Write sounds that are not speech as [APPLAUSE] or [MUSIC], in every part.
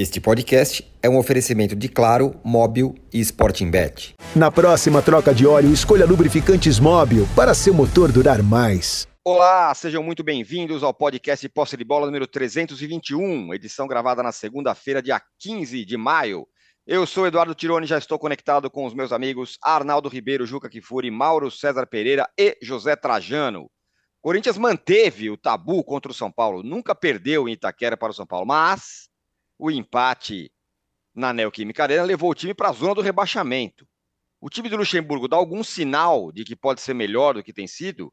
Este podcast é um oferecimento de Claro, Móbil e Sporting Bet. Na próxima troca de óleo, escolha lubrificantes Móbil para seu motor durar mais. Olá, sejam muito bem-vindos ao podcast Posse de Bola número 321, edição gravada na segunda-feira, dia 15 de maio. Eu sou Eduardo Tironi, já estou conectado com os meus amigos Arnaldo Ribeiro, Juca Kifuri, Mauro César Pereira e José Trajano. Corinthians manteve o tabu contra o São Paulo, nunca perdeu em Itaquera para o São Paulo, mas o empate na Neoquímica Arena levou o time para a zona do rebaixamento. O time do Luxemburgo dá algum sinal de que pode ser melhor do que tem sido?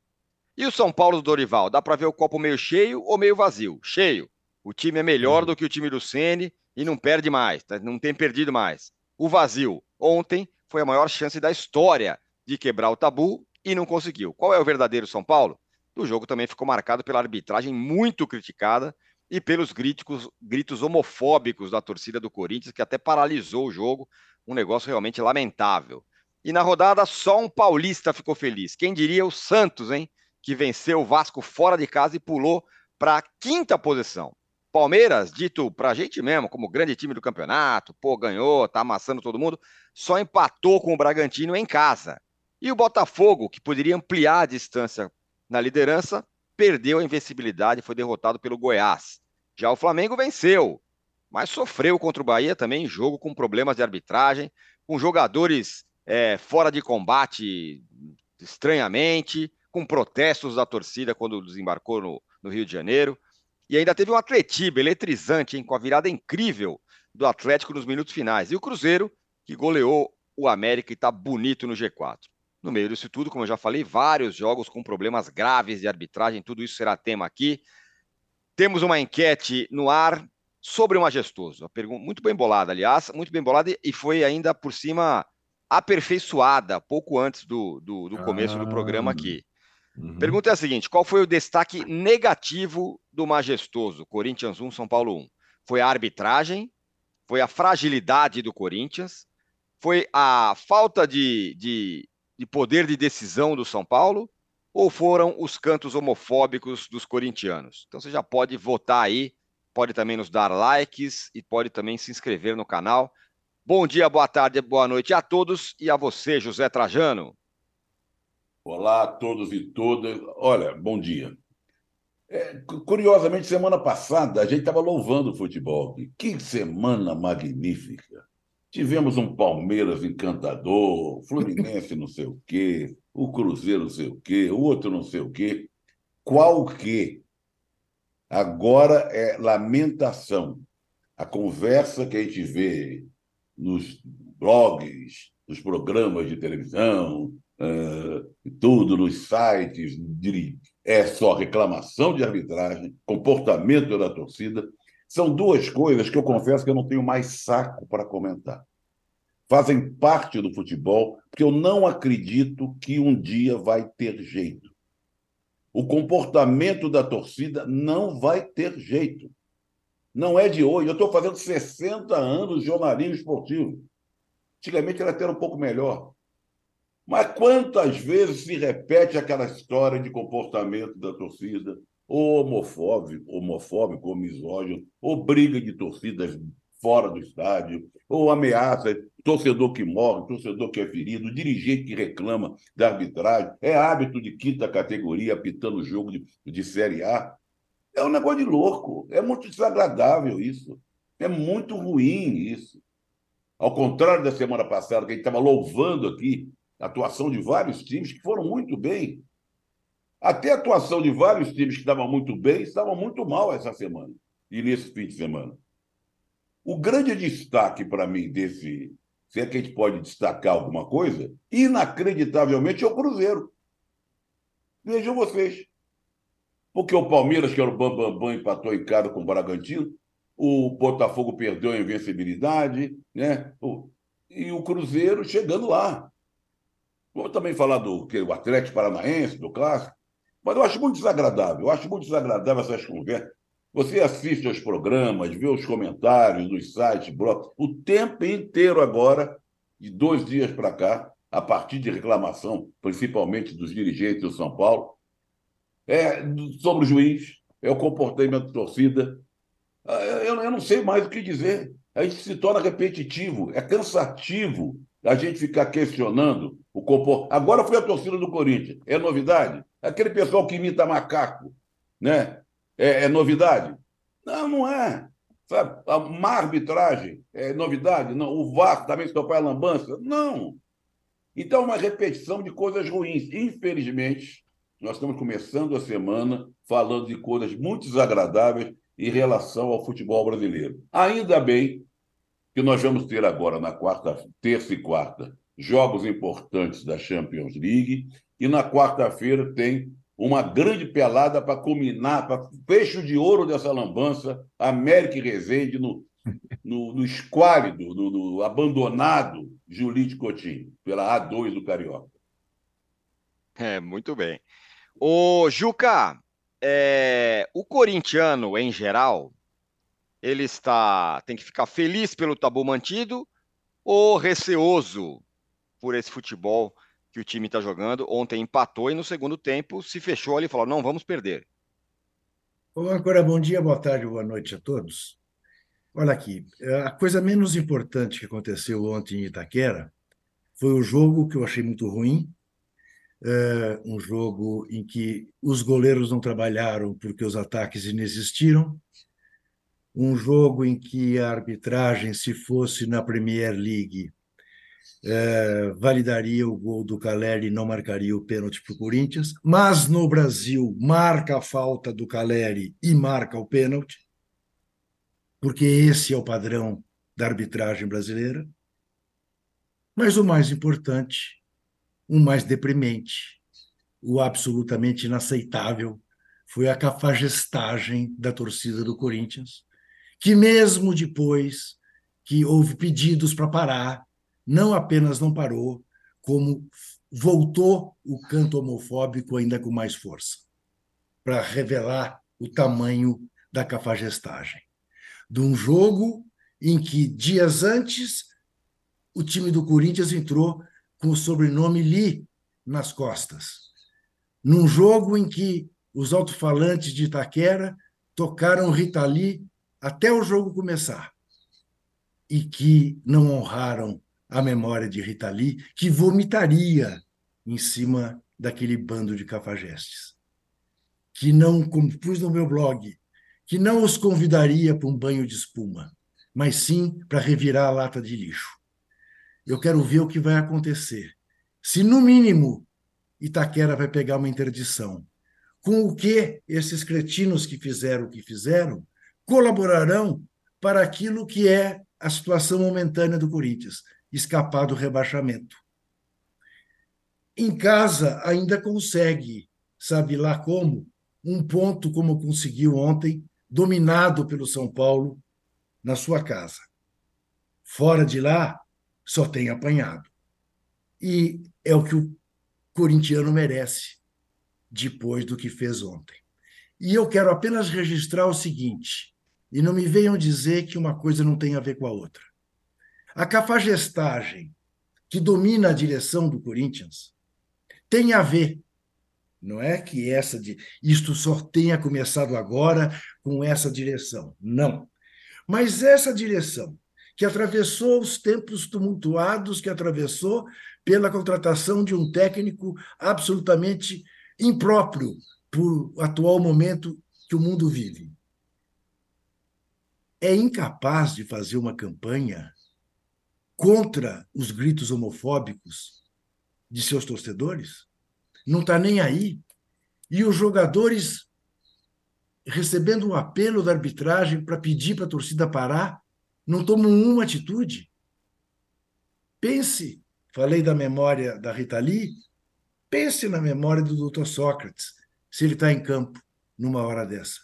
E o São Paulo do Dorival, dá para ver o copo meio cheio ou meio vazio? Cheio. O time é melhor uhum. do que o time do Ceni e não perde mais, tá? não tem perdido mais. O vazio, ontem foi a maior chance da história de quebrar o tabu e não conseguiu. Qual é o verdadeiro São Paulo? O jogo também ficou marcado pela arbitragem muito criticada e pelos gritos, gritos homofóbicos da torcida do Corinthians, que até paralisou o jogo, um negócio realmente lamentável. E na rodada, só um paulista ficou feliz. Quem diria o Santos, hein? Que venceu o Vasco fora de casa e pulou para a quinta posição. Palmeiras, dito pra gente mesmo, como grande time do campeonato, pô, ganhou, tá amassando todo mundo, só empatou com o Bragantino em casa. E o Botafogo, que poderia ampliar a distância na liderança, perdeu a invencibilidade e foi derrotado pelo Goiás. Já o Flamengo venceu, mas sofreu contra o Bahia também em jogo com problemas de arbitragem, com jogadores é, fora de combate estranhamente, com protestos da torcida quando desembarcou no, no Rio de Janeiro. E ainda teve um atletiba eletrizante, hein, com a virada incrível do Atlético nos minutos finais. E o Cruzeiro, que goleou o América e está bonito no G4. No meio disso tudo, como eu já falei, vários jogos com problemas graves de arbitragem, tudo isso será tema aqui. Temos uma enquete no ar sobre o majestoso. Pergunta muito bem bolada, aliás, muito bem bolada e foi ainda por cima aperfeiçoada pouco antes do, do, do começo ah, do programa aqui. Uhum. Pergunta é a seguinte: qual foi o destaque negativo do majestoso Corinthians 1, São Paulo 1? Foi a arbitragem? Foi a fragilidade do Corinthians? Foi a falta de, de de poder de decisão do São Paulo ou foram os cantos homofóbicos dos corintianos? Então você já pode votar aí, pode também nos dar likes e pode também se inscrever no canal. Bom dia, boa tarde, boa noite a todos e a você, José Trajano. Olá a todos e todas. Olha, bom dia. É, curiosamente, semana passada a gente estava louvando o futebol. Que semana magnífica! Tivemos um Palmeiras encantador, Fluminense não sei o quê, o Cruzeiro não sei o quê, o outro não sei o quê. Qual que? Agora é lamentação. A conversa que a gente vê nos blogs, nos programas de televisão, uh, tudo, nos sites, é só reclamação de arbitragem, comportamento da torcida. São duas coisas que eu confesso que eu não tenho mais saco para comentar. Fazem parte do futebol, porque eu não acredito que um dia vai ter jeito. O comportamento da torcida não vai ter jeito. Não é de hoje. Eu estou fazendo 60 anos de jornalismo esportivo. Antigamente era até um pouco melhor. Mas quantas vezes se repete aquela história de comportamento da torcida, ou homofóbico, homofóbico ou misógino, ou briga de torcidas fora do estádio, ou ameaça, torcedor que morre, torcedor que é ferido, dirigente que reclama da arbitragem, é hábito de quinta categoria apitando jogo de, de Série A. É um negócio de louco, é muito desagradável isso, é muito ruim isso. Ao contrário da semana passada, que a gente estava louvando aqui a atuação de vários times que foram muito bem, até a atuação de vários times que estavam muito bem estavam muito mal essa semana e nesse fim de semana. O grande destaque para mim desse, se é que a gente pode destacar alguma coisa, inacreditavelmente é o Cruzeiro. Vejam vocês. Porque o Palmeiras, que era o Bambambam, Bam, Bam, empatou em casa com o Bragantino, o Botafogo perdeu a invencibilidade, né? e o Cruzeiro chegando lá. Vamos também falar do que, o Atlético Paranaense, do Clássico. Mas eu acho muito desagradável, eu acho muito desagradável essas conversas. Você assiste aos programas, vê os comentários nos sites, blogs, o tempo inteiro agora, de dois dias para cá, a partir de reclamação, principalmente dos dirigentes do São Paulo, é sobre o juiz, é o comportamento da torcida. Ah, eu, eu não sei mais o que dizer. A gente se torna repetitivo, é cansativo a gente ficar questionando o comportamento. Agora foi a torcida do Corinthians. É novidade? Aquele pessoal que imita macaco, né? É, é novidade? Não, não é. Sabe? A má arbitragem é novidade? Não. O VAR também topar a lambança? Não. Então, é uma repetição de coisas ruins. Infelizmente, nós estamos começando a semana falando de coisas muito desagradáveis em relação ao futebol brasileiro. Ainda bem que nós vamos ter agora, na quarta, terça e quarta, jogos importantes da Champions League, e na quarta-feira tem uma grande pelada para culminar, para fecho de ouro dessa lambança, América e Resende no, no, no esquálido, no, no abandonado Julite Coutinho, pela A2 do Carioca. É, muito bem. O Juca, é, o corintiano, em geral, ele está tem que ficar feliz pelo tabu mantido ou receoso por esse futebol que o time está jogando. Ontem empatou e no segundo tempo se fechou ali e falou: não vamos perder. Agora, bom dia, boa tarde, boa noite a todos. Olha aqui, a coisa menos importante que aconteceu ontem em Itaquera foi o jogo que eu achei muito ruim, é, um jogo em que os goleiros não trabalharam porque os ataques inexistiram, um jogo em que a arbitragem, se fosse na Premier League, é, validaria o gol do Caleri e não marcaria o pênalti para o Corinthians, mas no Brasil marca a falta do Caleri e marca o pênalti, porque esse é o padrão da arbitragem brasileira. Mas o mais importante, o mais deprimente, o absolutamente inaceitável, foi a cafagestagem da torcida do Corinthians, que mesmo depois que houve pedidos para parar, não apenas não parou, como voltou o canto homofóbico ainda com mais força, para revelar o tamanho da cafagestagem. De um jogo em que, dias antes, o time do Corinthians entrou com o sobrenome Lee nas costas. Num jogo em que os alto-falantes de Itaquera tocaram Rita Lee até o jogo começar e que não honraram a memória de Rita Lee, que vomitaria em cima daquele bando de cafajestes. Que não, como pus no meu blog, que não os convidaria para um banho de espuma, mas sim para revirar a lata de lixo. Eu quero ver o que vai acontecer. Se, no mínimo, Itaquera vai pegar uma interdição, com o que esses cretinos que fizeram o que fizeram colaborarão para aquilo que é a situação momentânea do Corinthians, escapar do rebaixamento. Em casa, ainda consegue, sabe lá como, um ponto como conseguiu ontem, dominado pelo São Paulo na sua casa. Fora de lá, só tem apanhado. E é o que o corintiano merece depois do que fez ontem. E eu quero apenas registrar o seguinte, e não me venham dizer que uma coisa não tem a ver com a outra. A cafagestagem que domina a direção do Corinthians tem a ver, não é que essa de isto só tenha começado agora com essa direção, não. Mas essa direção que atravessou os tempos tumultuados que atravessou pela contratação de um técnico absolutamente impróprio para o atual momento que o mundo vive. É incapaz de fazer uma campanha contra os gritos homofóbicos de seus torcedores, não está nem aí. E os jogadores recebendo um apelo da arbitragem para pedir para a torcida parar, não tomam uma atitude. Pense, falei da memória da Rita Lee, pense na memória do Dr. Sócrates, se ele está em campo numa hora dessa.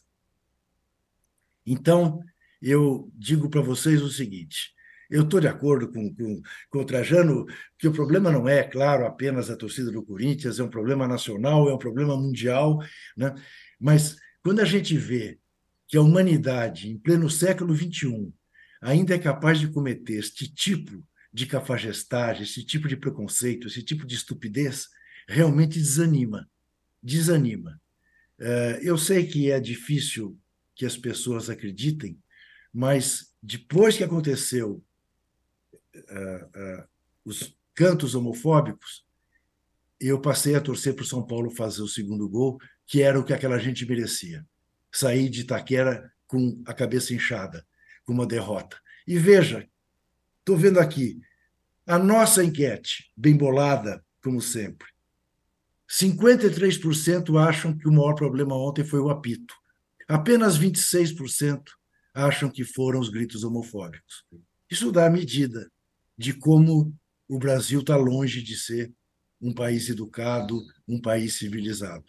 Então, eu digo para vocês o seguinte: eu estou de acordo com, com, com o Trajano que o problema não é, claro, apenas a torcida do Corinthians, é um problema nacional, é um problema mundial, né? mas quando a gente vê que a humanidade, em pleno século XXI, ainda é capaz de cometer este tipo de cafagestagem, esse tipo de preconceito, esse tipo de estupidez, realmente desanima. Desanima. Eh, eu sei que é difícil que as pessoas acreditem, mas depois que aconteceu uh, uh, os cantos homofóbicos, eu passei a torcer para o São Paulo fazer o segundo gol, que era o que aquela gente merecia. Sair de Itaquera com a cabeça inchada, com uma derrota. E veja, estou vendo aqui, a nossa enquete, bem bolada, como sempre. 53% acham que o maior problema ontem foi o apito. Apenas 26% acham que foram os gritos homofóbicos. Isso dá a medida de como o Brasil está longe de ser um país educado, um país civilizado.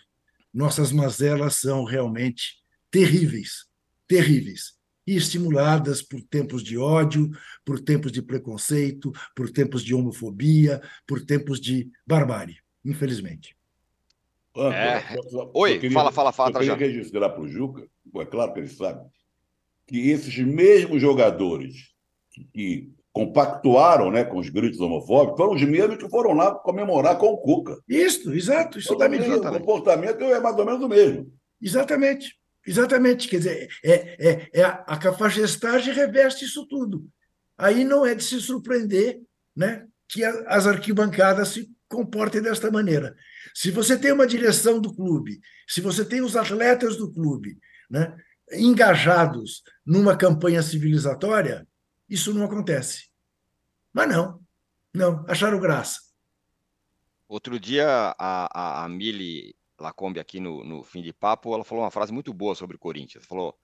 Nossas mazelas são realmente terríveis, terríveis, e estimuladas por tempos de ódio, por tempos de preconceito, por tempos de homofobia, por tempos de barbárie, infelizmente. É. Oi, queria, fala, fala, fala. Eu queria registrar para o Juca, é claro que ele sabe, que esses mesmos jogadores que, que compactuaram né, com os gritos homofóbicos foram os mesmos que foram lá comemorar com o Cuca. Isso, exato, isso dá medida. O comportamento é mais ou menos o mesmo. Exatamente, exatamente. Quer dizer, é, é, é a, a cafajestagem reveste isso tudo. Aí não é de se surpreender né, que a, as arquibancadas se comportem desta maneira. Se você tem uma direção do clube, se você tem os atletas do clube né, engajados numa campanha civilizatória, isso não acontece. Mas não, não, acharam graça. Outro dia, a, a, a Mili Lacombe, aqui no, no fim de papo, ela falou uma frase muito boa sobre o Corinthians. Falou: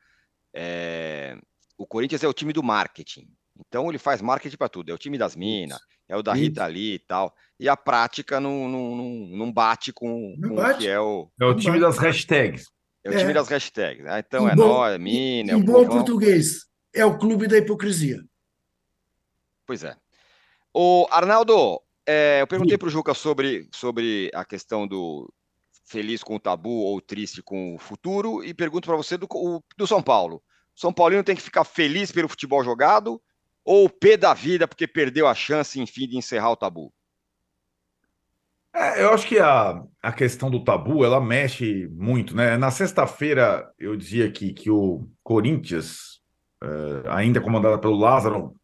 é, o Corinthians é o time do marketing. Então ele faz marketing para tudo. É o time das minas, é o da Rita ali e tal. E a prática não, não, não, não bate com, não com bate. o que é o. É o time das hashtags. É o time é. das hashtags. Ah, então em é bom, nós, é mina. Em é bom português, é o clube da hipocrisia. Pois é. O Arnaldo, é, eu perguntei para o Juca sobre, sobre a questão do feliz com o tabu ou triste com o futuro e pergunto para você do, do São Paulo. São Paulino tem que ficar feliz pelo futebol jogado ou o pé da vida porque perdeu a chance, enfim, de encerrar o tabu? É, eu acho que a, a questão do tabu, ela mexe muito, né? Na sexta-feira, eu dizia aqui que o Corinthians, é, ainda comandado pelo Lázaro,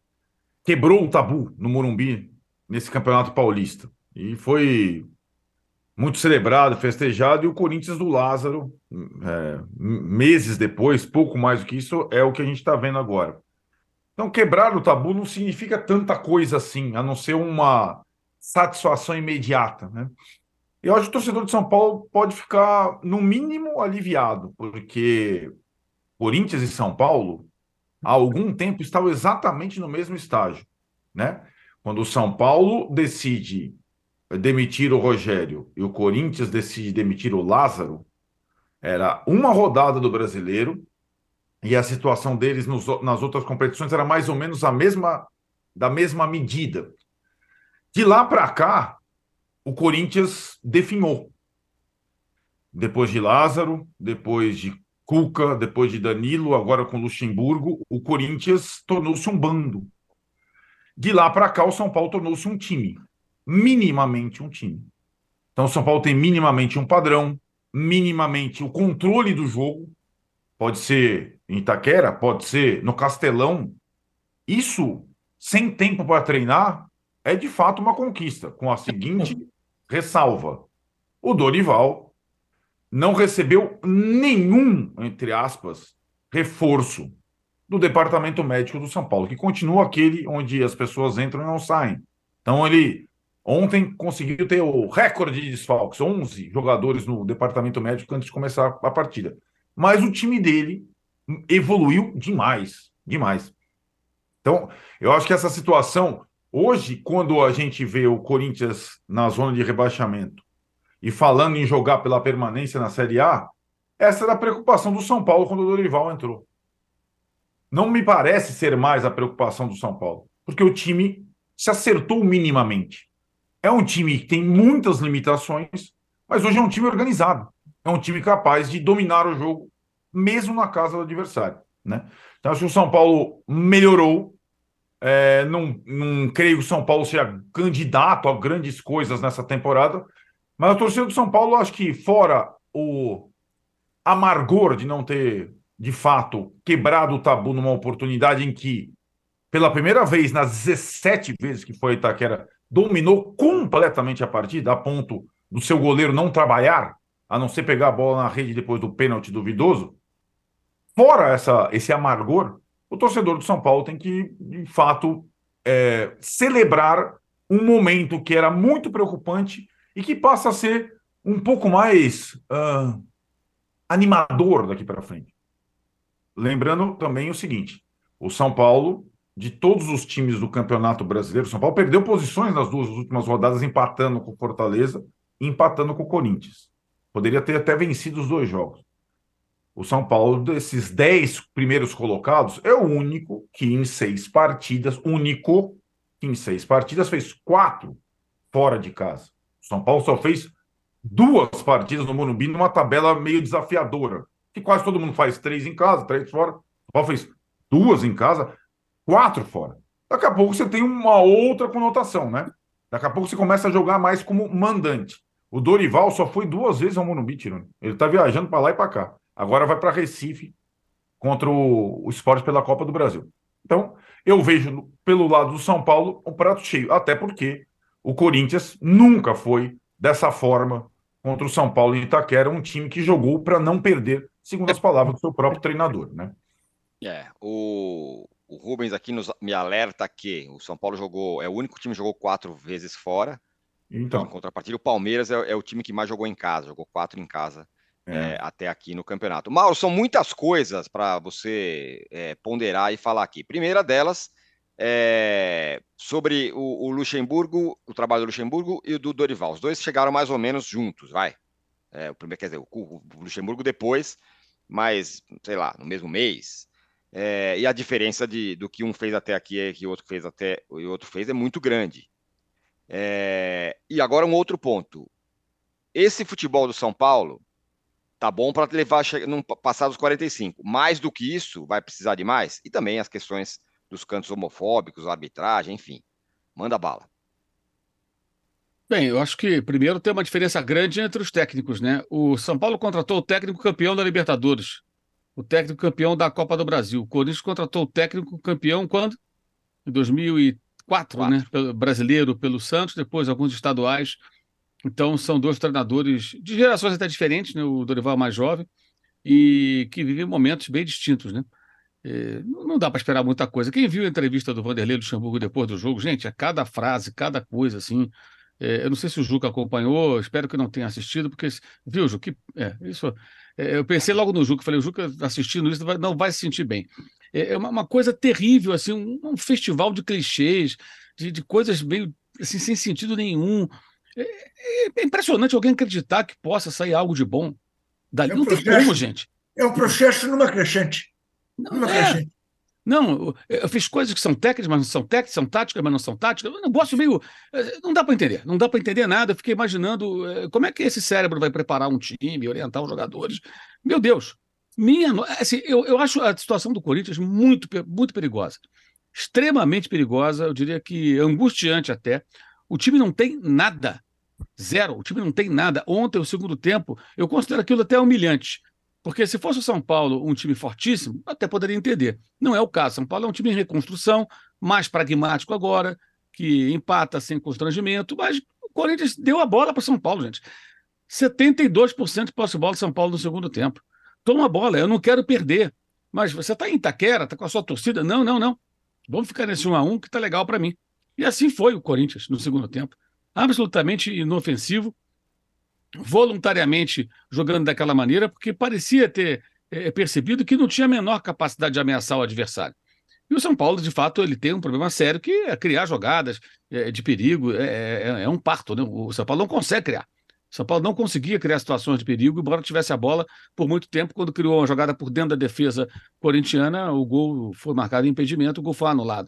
quebrou o tabu no Morumbi nesse Campeonato Paulista. E foi muito celebrado, festejado, e o Corinthians do Lázaro, é, meses depois, pouco mais do que isso, é o que a gente está vendo agora. Então, quebrar o tabu não significa tanta coisa assim, a não ser uma satisfação imediata. Né? Eu acho que o torcedor de São Paulo pode ficar, no mínimo, aliviado, porque Corinthians e São Paulo, há algum tempo, estavam exatamente no mesmo estágio. Né? Quando o São Paulo decide demitir o Rogério e o Corinthians decide demitir o Lázaro, era uma rodada do brasileiro e a situação deles nos, nas outras competições era mais ou menos a mesma da mesma medida. De lá para cá, o Corinthians definhou. Depois de Lázaro, depois de Cuca, depois de Danilo, agora com Luxemburgo, o Corinthians tornou-se um bando. De lá para cá, o São Paulo tornou-se um time, minimamente um time. Então, o São Paulo tem minimamente um padrão, minimamente o controle do jogo, pode ser em Itaquera, pode ser no Castelão. Isso, sem tempo para treinar, é de fato uma conquista, com a seguinte ressalva: o Dorival não recebeu nenhum, entre aspas, reforço do departamento médico do São Paulo, que continua aquele onde as pessoas entram e não saem. Então ele ontem conseguiu ter o recorde de desfalques, 11 jogadores no departamento médico antes de começar a partida mas o time dele evoluiu demais, demais. Então, eu acho que essa situação, hoje, quando a gente vê o Corinthians na zona de rebaixamento e falando em jogar pela permanência na Série A, essa era a preocupação do São Paulo quando o Dorival entrou. Não me parece ser mais a preocupação do São Paulo, porque o time se acertou minimamente. É um time que tem muitas limitações, mas hoje é um time organizado é um time capaz de dominar o jogo, mesmo na casa do adversário. Né? Então, acho que o São Paulo melhorou. É, não, não creio que o São Paulo seja candidato a grandes coisas nessa temporada, mas a torcida do São Paulo, acho que fora o amargor de não ter de fato, quebrado o tabu numa oportunidade em que, pela primeira vez nas 17 vezes que foi Itaquera, dominou completamente a partida, a ponto do seu goleiro não trabalhar, a não ser pegar a bola na rede depois do pênalti duvidoso. Fora essa, esse amargor, o torcedor do São Paulo tem que, de fato, é, celebrar um momento que era muito preocupante e que passa a ser um pouco mais uh, animador daqui para frente. Lembrando também o seguinte: o São Paulo, de todos os times do Campeonato Brasileiro, São Paulo perdeu posições nas duas últimas rodadas, empatando com o Fortaleza e empatando com o Corinthians. Poderia ter até vencido os dois jogos. O São Paulo, desses dez primeiros colocados, é o único que em seis partidas, único que em seis partidas fez quatro fora de casa. São Paulo só fez duas partidas no Morumbi numa tabela meio desafiadora, que quase todo mundo faz três em casa, três fora. São Paulo fez duas em casa, quatro fora. Daqui a pouco você tem uma outra conotação, né? Daqui a pouco você começa a jogar mais como mandante. O Dorival só foi duas vezes ao Morumbi, Tirone. Ele tá viajando para lá e para cá. Agora vai para Recife contra o, o Esporte pela Copa do Brasil. Então, eu vejo pelo lado do São Paulo um prato cheio, até porque o Corinthians nunca foi dessa forma contra o São Paulo em Itaquera, um time que jogou para não perder, segundo as palavras do seu próprio treinador, né? É, o, o Rubens aqui nos, me alerta que o São Paulo jogou, é o único time que jogou quatro vezes fora. Então. Em contrapartida, o Palmeiras é, é, o time que mais jogou em casa, jogou quatro em casa é. É, até aqui no campeonato. Mauro, são muitas coisas para você é, ponderar e falar aqui. Primeira delas é sobre o, o, Luxemburgo, o trabalho do Luxemburgo e o do Dorival. Os dois chegaram mais ou menos juntos, vai. É, o primeiro, quer dizer, o, o Luxemburgo depois, mas, sei lá, no mesmo mês. É, e a diferença de, do que um fez até aqui e que o outro fez até o outro fez é muito grande. É, e agora um outro ponto. Esse futebol do São Paulo tá bom para levar não passar dos 45. Mais do que isso, vai precisar de mais. E também as questões dos cantos homofóbicos, arbitragem, enfim. Manda bala. Bem, eu acho que primeiro tem uma diferença grande entre os técnicos, né? O São Paulo contratou o técnico campeão da Libertadores, o técnico campeão da Copa do Brasil. O Corinthians contratou o técnico campeão quando? Em 2004, Quatro. né? Pelo brasileiro pelo Santos, depois alguns estaduais. Então são dois treinadores de gerações até diferentes, né? O Dorival é mais jovem e que vivem momentos bem distintos, né? É, não dá para esperar muita coisa. Quem viu a entrevista do Vanderlei Luxemburgo depois do jogo, gente, é cada frase, cada coisa assim. É, eu não sei se o Juca acompanhou, espero que não tenha assistido, porque, viu, Juca? É, isso, é, eu pensei logo no Juca, falei, o Juca assistindo isso não vai se sentir bem. É, é uma, uma coisa terrível, assim, um, um festival de clichês, de, de, coisas meio assim, sem sentido nenhum. É, é, impressionante alguém acreditar que possa sair algo de bom. Dali não processo, tem como, gente. É um processo numa crescente. Não, é. Não, eu fiz coisas que são técnicas, mas não são técnicas, são táticas, mas não são táticas. Um negócio meio. Eh, não dá para entender. Não dá para entender nada. Eu fiquei imaginando eh, como é que esse cérebro vai preparar um time, orientar os jogadores. Meu Deus. Minha. Assim, eu, eu acho a situação do Corinthians muito, muito perigosa. Extremamente perigosa, eu diria que angustiante até. O time não tem nada. Zero. O time não tem nada. Ontem, o segundo tempo, eu considero aquilo até humilhante. Porque se fosse o São Paulo um time fortíssimo, até poderia entender. Não é o caso. São Paulo é um time em reconstrução, mais pragmático agora, que empata sem constrangimento, mas o Corinthians deu a bola para São Paulo, gente. 72% de posse bola de São Paulo no segundo tempo. Toma a bola, eu não quero perder. Mas você está em Itaquera, está com a sua torcida? Não, não, não. Vamos ficar nesse 1 a 1 que está legal para mim. E assim foi o Corinthians no segundo tempo. Absolutamente inofensivo, voluntariamente jogando daquela maneira, porque parecia ter é, percebido que não tinha a menor capacidade de ameaçar o adversário. E o São Paulo, de fato, ele tem um problema sério que é criar jogadas é, de perigo, é, é, é, um parto. Né? O São Paulo não consegue criar. O São Paulo não conseguia criar situações de perigo, embora tivesse a bola por muito tempo. Quando criou uma jogada por dentro da defesa corintiana, o gol foi marcado em impedimento, o gol foi anulado.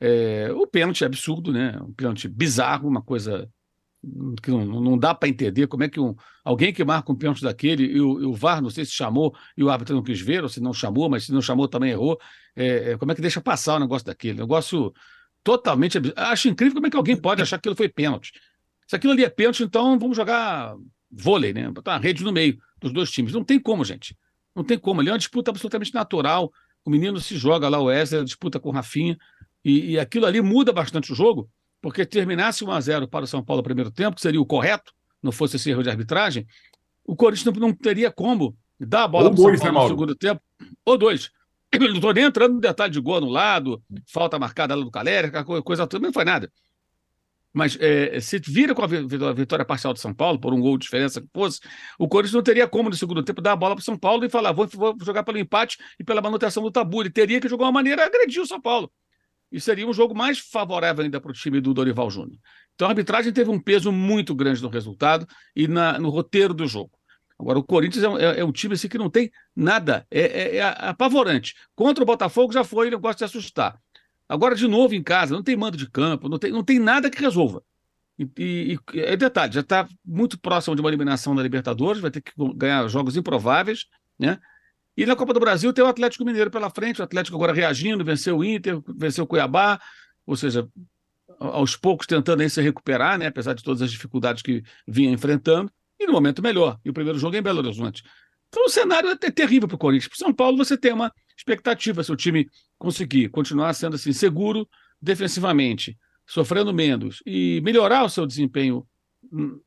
É, o pênalti é absurdo, né? Um pênalti bizarro, uma coisa que não, não dá para entender como é que um, alguém que marca um pênalti daquele e o, e o, VAR, não sei se chamou e o árbitro não quis ver, ou se não chamou, mas se não chamou também errou. É, é, como é que deixa passar o negócio daquele? Negócio totalmente. Acho incrível como é que alguém pode achar que aquilo foi pênalti. Se aquilo ali é pênalti, então vamos jogar vôlei, né? Botar uma rede no meio dos dois times. Não tem como, gente. Não tem como. Ali é uma disputa absolutamente natural. O menino se joga lá, o Wesley, disputa com o Rafinha. E, e aquilo ali muda bastante o jogo, porque terminasse 1 a 0 para o São Paulo no primeiro tempo, que seria o correto, não fosse esse erro de arbitragem, o Corinthians não, não teria como dar a bola para o São Paulo né, no segundo tempo, ou dois. [CLEARS THROAT] não estou nem entrando no detalhe de gol anulado, falta marcada lá do Caleri, coisa toda, não foi nada. Mas é, se vira com a vitória parcial de São Paulo, por um gol de diferença que fosse, o Corinthians não teria como no segundo tempo dar a bola para São Paulo e falar, vou, vou, jogar pelo empate e pela manutenção do tabu. Ele teria que jogar uma maneira agredir o São Paulo. E seria um jogo mais favorável ainda para o time do Dorival Júnior. Então a arbitragem teve um peso muito grande no resultado e na, no roteiro do jogo. Agora, o Corinthians é, é, é um time assim, que não tem nada, é, é, é, apavorante. Contra o Botafogo já foi, ele gosta de assustar. Agora, de novo, em casa, não tem mando de campo, não tem, não tem nada que resolva. E, e, e é detalhe, já está muito próximo de uma eliminação da Libertadores, vai ter que ganhar jogos improváveis, né? E na Copa do Brasil tem o Atlético Mineiro pela frente, o Atlético agora reagindo, venceu o Inter, venceu o Cuiabá, ou seja, aos poucos tentando se recuperar, né? Apesar de todas as dificuldades que vinha enfrentando e no momento melhor. E o primeiro jogo é em Belo Horizonte. Então o cenário é terrível para o Corinthians. Para São Paulo, você tem uma expectativa se o time conseguir continuar sendo assim seguro defensivamente, sofrendo menos e melhorar o seu desempenho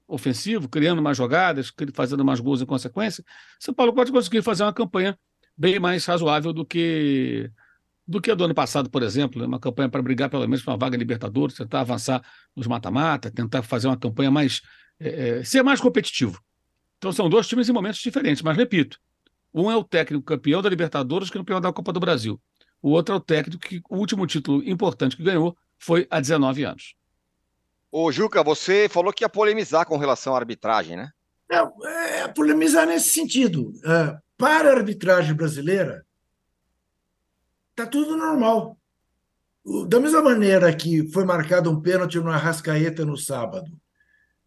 ofensivo, criando mais jogadas, fazendo mais gols em consequência, São Paulo pode conseguir fazer uma campanha bem mais razoável do que do que a do ano passado, por exemplo, né? uma campanha para brigar pelo menos para uma vaga Libertadores, tentar avançar nos mata-mata, tentar fazer uma campanha mais é, é, ser mais competitivo. Então são dois times em momentos diferentes, mas repito, um é o técnico campeão da Libertadores, que é campeão da Copa do Brasil. O outro é o técnico que o último título importante que ganhou foi há 19 anos. Ô, Juca, você falou que ia polemizar com relação à arbitragem, né? É, é polemizar nesse sentido. É, para a arbitragem brasileira, está tudo normal. Da mesma maneira que foi marcado um pênalti no Arrascaeta no sábado,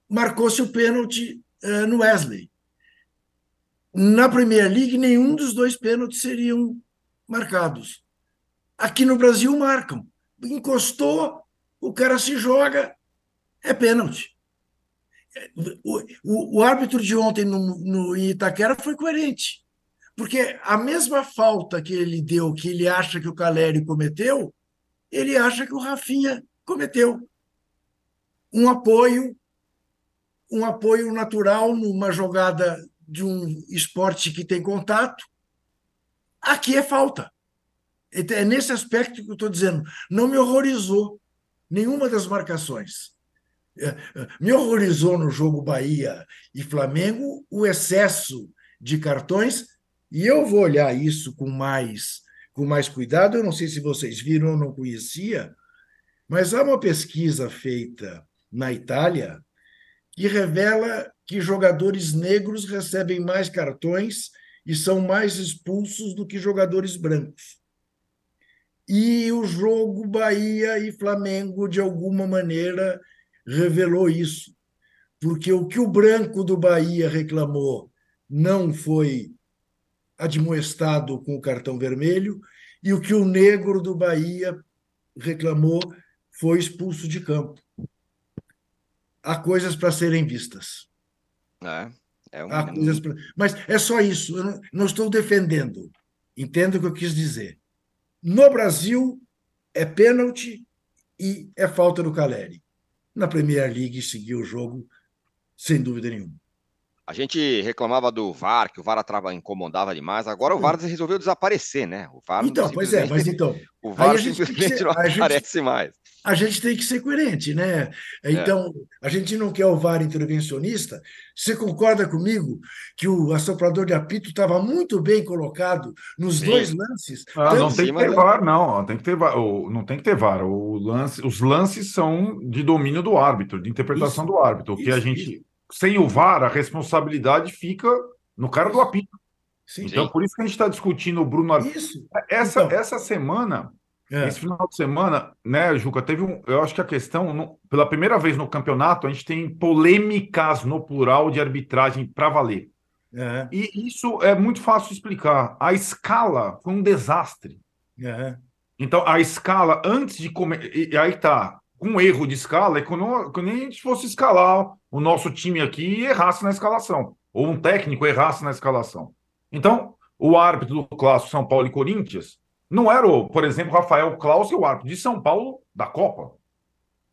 marcou-se o pênalti uh, no Wesley. Na Premier League, nenhum dos dois pênaltis seriam marcados. Aqui no Brasil, marcam. Encostou, o cara se joga, é pênalti. O, o, o árbitro de ontem no, no Itaquera foi coerente, porque a mesma falta que ele deu, que ele acha que o Caleri cometeu, ele acha que o Rafinha cometeu. Um apoio um apoio natural numa jogada de um esporte que tem contato. Aqui é falta. É nesse aspecto que eu estou dizendo. Não me horrorizou nenhuma das marcações. É, é, me horrorizou no jogo Bahia e Flamengo o excesso de cartões, e eu vou olhar isso com mais, com mais cuidado. Eu não sei se vocês viram ou não conhecia, mas há uma pesquisa feita na Itália que revela que jogadores negros recebem mais cartões e são mais expulsos do que jogadores brancos. E o jogo Bahia e Flamengo, de alguma maneira, revelou isso. Porque o que o branco do Bahia reclamou não foi admoestado com o cartão vermelho, e o que o negro do Bahia reclamou foi expulso de campo há coisas para serem vistas. É, é um... há coisas pra... Mas é só isso, eu não, não estou defendendo. Entendo o que eu quis dizer. No Brasil, é pênalti e é falta do Caleri. Na Premier League, seguiu o jogo sem dúvida nenhuma. A gente reclamava do VAR, que o VAR atrava, incomodava demais. Agora o VAR resolveu desaparecer, né? O VAR então, pois é, mas então. O VAR simplesmente ser, não aparece gente, mais a gente tem que ser coerente, né? É. Então, é. a gente não quer o VAR intervencionista. Você concorda comigo que o assoprador de apito estava muito bem colocado nos Sim. dois lances? Ah, não tem que ter VAR, não. Tem que ter VAR. Não tem que ter VAR. O lance, os lances são de domínio do árbitro, de interpretação isso, do árbitro. O que a gente, isso. Sem o VAR, a responsabilidade fica no cara do apito. Sim. Então, por isso que a gente está discutindo o Bruno. Isso. Essa, então. essa semana é. Esse final de semana, né, Juca, teve um. Eu acho que a questão, no, pela primeira vez no campeonato, a gente tem polêmicas no plural de arbitragem para valer. É. E isso é muito fácil explicar. A escala foi um desastre. É. Então, a escala, antes de comer. E aí tá, com erro de escala, é quando, quando a gente fosse escalar o nosso time aqui e errasse na escalação. Ou um técnico errasse na escalação. Então, o árbitro do clássico São Paulo e Corinthians não era, o, por exemplo, Rafael Klaus, que é o árbitro de São Paulo da Copa.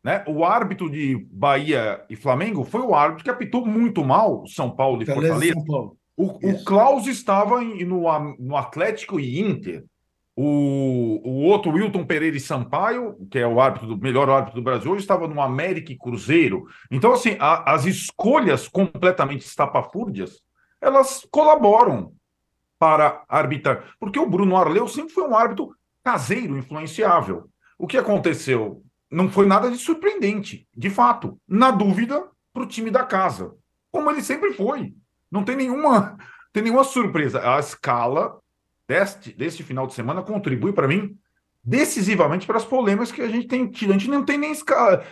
Né? O árbitro de Bahia e Flamengo foi o árbitro que apitou muito mal São Paulo e Fortaleza. São Paulo. O, o Klaus estava em, no, no Atlético e Inter. O, o outro, Wilton Pereira e Sampaio, que é o árbitro do melhor árbitro do Brasil, hoje estava no América e Cruzeiro. Então, assim, a, as escolhas completamente estapafúrdias, elas colaboram para arbitrar. Porque o Bruno Arleu sempre foi um árbitro caseiro, influenciável. O que aconteceu? Não foi nada de surpreendente, de fato. Na dúvida, para o time da casa. Como ele sempre foi. Não tem nenhuma, [LAUGHS] tem nenhuma surpresa. A escala deste, deste final de semana contribui para mim decisivamente para as polêmicas que a gente tem tido. A gente não tem nem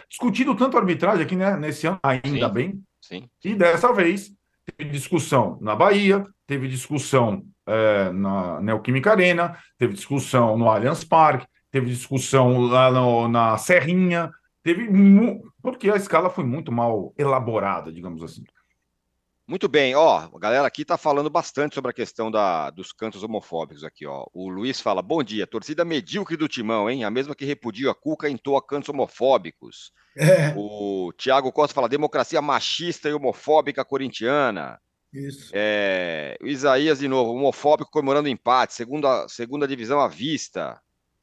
discutido tanto arbitragem aqui né, nesse ano, ainda sim, bem. Sim. E dessa vez teve discussão na Bahia, teve discussão é, na Neoquímica Arena, teve discussão no Allianz Parque, teve discussão lá no, na Serrinha, teve porque a escala foi muito mal elaborada, digamos assim. Muito bem, ó, a galera aqui está falando bastante sobre a questão da, dos cantos homofóbicos aqui, ó. O Luiz fala: bom dia, torcida medíocre do Timão, hein? A mesma que repudia a Cuca entoa cantos homofóbicos. É. O Tiago Costa fala: democracia machista e homofóbica corintiana. Isso. É, o Isaías, de novo, homofóbico comemorando empate, segunda, segunda divisão à vista.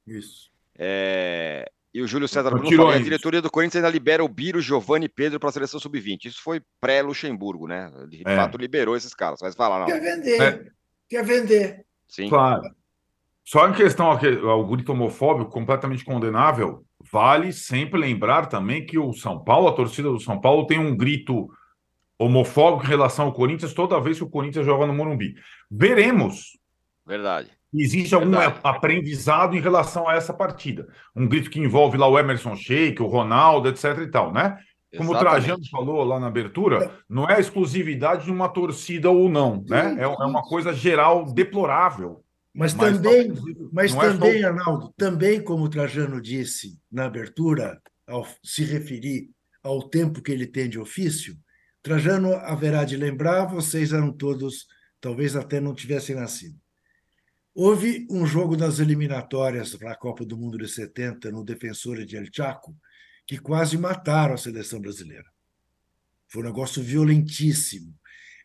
Isso. É, e o Júlio César Bruno falou, a diretoria do Corinthians ainda libera o Biro, Giovanni e Pedro para a seleção sub-20. Isso foi pré-Luxemburgo, né? De é. fato, liberou esses caras. Mas fala, não. Quer vender. É. Quer vender. Sim. Claro. Só em questão ao grito homofóbico, completamente condenável, vale sempre lembrar também que o São Paulo, a torcida do São Paulo, tem um grito homofóbico em relação ao Corinthians toda vez que o Corinthians joga no Morumbi. Veremos. Verdade existe algum Verdade. aprendizado em relação a essa partida. Um grito que envolve lá o Emerson Sheik, o Ronaldo, etc e tal, né? Como Exatamente. o Trajano falou lá na abertura, não é exclusividade de uma torcida ou não, né? É, é uma coisa geral deplorável. Mas, mas também, mas também, é só... Arnaldo, também como o Trajano disse na abertura, ao se referir ao tempo que ele tem de ofício, Trajano haverá de lembrar, vocês eram todos, talvez até não tivessem nascido. Houve um jogo das eliminatórias para a Copa do Mundo de 70 no Defensor de El Chaco que quase mataram a seleção brasileira. Foi um negócio violentíssimo,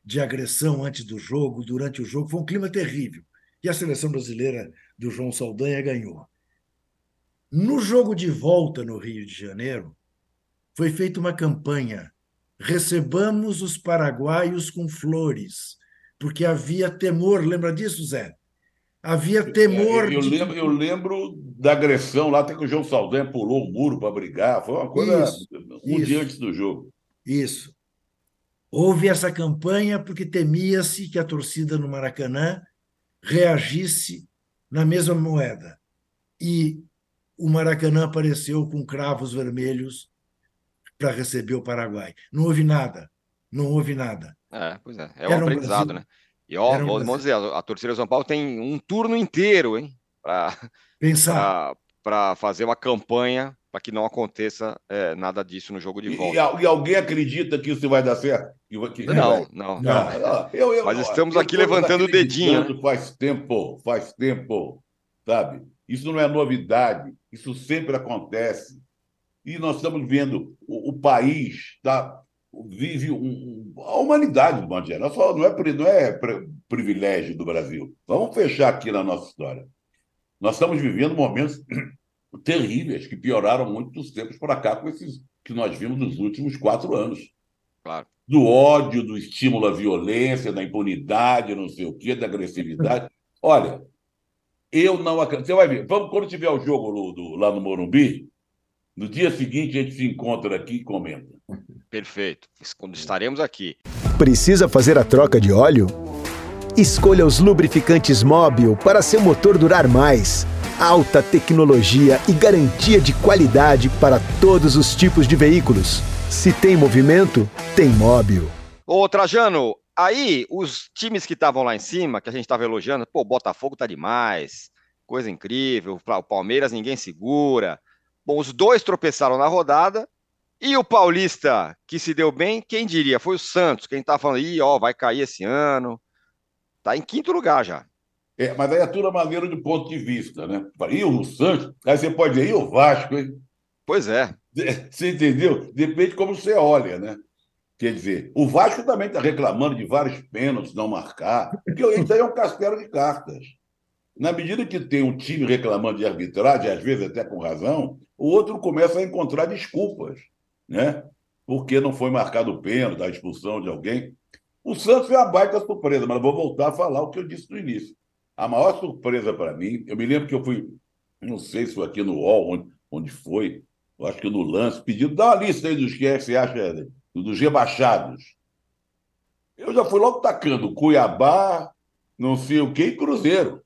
de agressão antes do jogo, durante o jogo. Foi um clima terrível. E a seleção brasileira do João Saldanha ganhou. No jogo de volta no Rio de Janeiro, foi feita uma campanha. Recebamos os paraguaios com flores, porque havia temor. Lembra disso, Zé? Havia temor. Eu, eu, de... lembro, eu lembro da agressão lá, até que o João Saldanha pulou o muro para brigar. Foi uma coisa isso, um isso, dia antes do jogo. Isso. Houve essa campanha porque temia-se que a torcida no Maracanã reagisse na mesma moeda. E o Maracanã apareceu com cravos vermelhos para receber o Paraguai. Não houve nada. Não houve nada. É, pois é. É um Era aprendizado, um Brasil, né? E ó, vamos dizer, a, a torcida do São Paulo tem um turno inteiro, hein? Para pensar. Para fazer uma campanha para que não aconteça é, nada disso no jogo de volta. E, e, alguém acredita que isso vai dar certo? Que, não, não, não. Ah, eu, eu, Mas estamos aqui levantando o dedinho. Né? Faz tempo, faz tempo, sabe? Isso não é novidade, isso sempre acontece. E nós estamos vendo o, o país está vive um, a humanidade, do modo geral, só não é, não é privilégio do Brasil. Vamos fechar aqui na nossa história. Nós estamos vivendo momentos [CLEARS THROAT] terríveis que pioraram muito dos tempos para cá com esses que nós vimos nos últimos quatro anos. Claro. Do ódio, do estímulo à violência, da impunidade, não sei o quê, da agressividade. Olha, eu não acredito. Você vai ver. Vamos, quando tiver o jogo do, do, lá no Morumbi, no dia seguinte a gente se encontra aqui e comenta. Perfeito. Quando estaremos aqui. Precisa fazer a troca de óleo? Escolha os lubrificantes Móbil para seu motor durar mais. Alta tecnologia e garantia de qualidade para todos os tipos de veículos. Se tem movimento, tem Móbil. Ô, Trajano, aí os times que estavam lá em cima, que a gente estava elogiando, pô, o Botafogo tá demais, coisa incrível, o Palmeiras ninguém segura. Bom, os dois tropeçaram na rodada e o Paulista, que se deu bem, quem diria? Foi o Santos, quem tá falando, ih, ó, vai cair esse ano. Tá em quinto lugar já. É, mas aí é tudo maneira de ponto de vista, né? E o Santos, aí você pode e o Vasco, hein? Pois é. Você entendeu? Depende de como você olha, né? Quer dizer, o Vasco também está reclamando de vários pênaltis não marcar, porque isso aí é um castelo de cartas. Na medida que tem um time reclamando de arbitragem, às vezes até com razão, o outro começa a encontrar desculpas, né? Porque não foi marcado o pênalti, a expulsão de alguém. O Santos é uma baita surpresa, mas vou voltar a falar o que eu disse no início. A maior surpresa para mim, eu me lembro que eu fui, não sei se foi aqui no UOL, onde, onde foi, eu acho que no lance, pedindo, dá uma lista aí dos que é que você acha, dos rebaixados. Eu já fui logo tacando Cuiabá, não sei o quê, e Cruzeiro.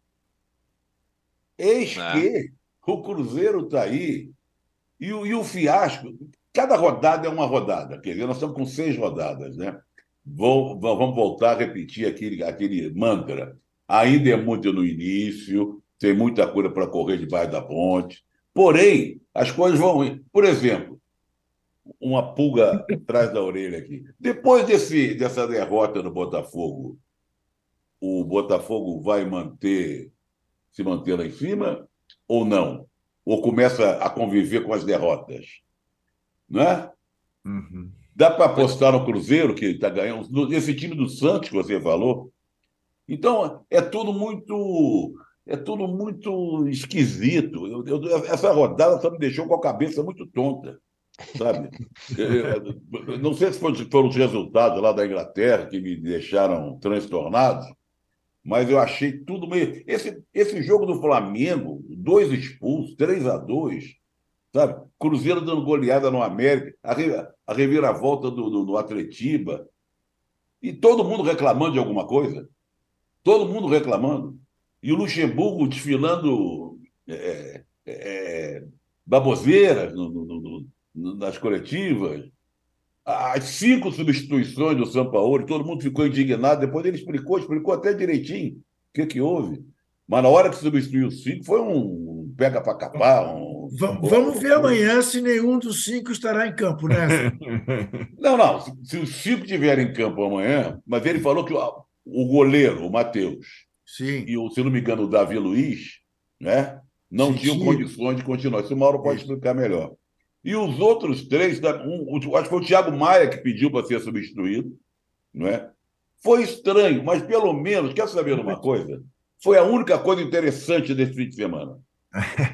Eis é. que o Cruzeiro está aí, e o, e o fiasco, cada rodada é uma rodada, quer dizer, nós estamos com seis rodadas, né? Vou, vamos voltar a repetir aquele, aquele mantra. Ainda é muito no início, tem muita coisa para correr debaixo da ponte. Porém, as coisas vão. Ir. Por exemplo, uma pulga atrás da orelha aqui. Depois desse, dessa derrota no Botafogo, o Botafogo vai manter se manter lá em cima ou não? Ou começa a conviver com as derrotas? Não é? Uhum. Dá para apostar no Cruzeiro, que está ganhando. Esse time do Santos que você falou, então, é tudo muito. É tudo muito esquisito. Eu, eu, essa rodada só me deixou com a cabeça muito tonta, sabe? [LAUGHS] eu, não sei se foram os resultados lá da Inglaterra que me deixaram transtornado, mas eu achei tudo meio. Esse, esse jogo do Flamengo, dois expulsos, 3 a 2 sabe? Cruzeiro dando goleada no América, a, a reviravolta do, do, do Atletiba, e todo mundo reclamando de alguma coisa. Todo mundo reclamando. E o Luxemburgo desfilando é, é, é baboseiras no, no, no, nas coletivas. As cinco substituições do São Paulo, todo mundo ficou indignado. Depois ele explicou, explicou até direitinho o que, que houve. Mas na hora que substituiu os cinco, foi um pega para capar. Um... Vamos ver amanhã se nenhum dos cinco estará em campo, né? [LAUGHS] não, não. Se, se os cinco estiverem em campo amanhã, mas ele falou que o goleiro, o Matheus, e o, se não me engano, o Davi Luiz, né, não sim, tinham condições de continuar. Isso o Mauro pode explicar melhor. E os outros três, um, acho que foi o Thiago Maia que pediu para ser substituído, não é? Foi estranho, mas pelo menos, quer saber uma coisa? Foi a única coisa interessante desse fim de semana.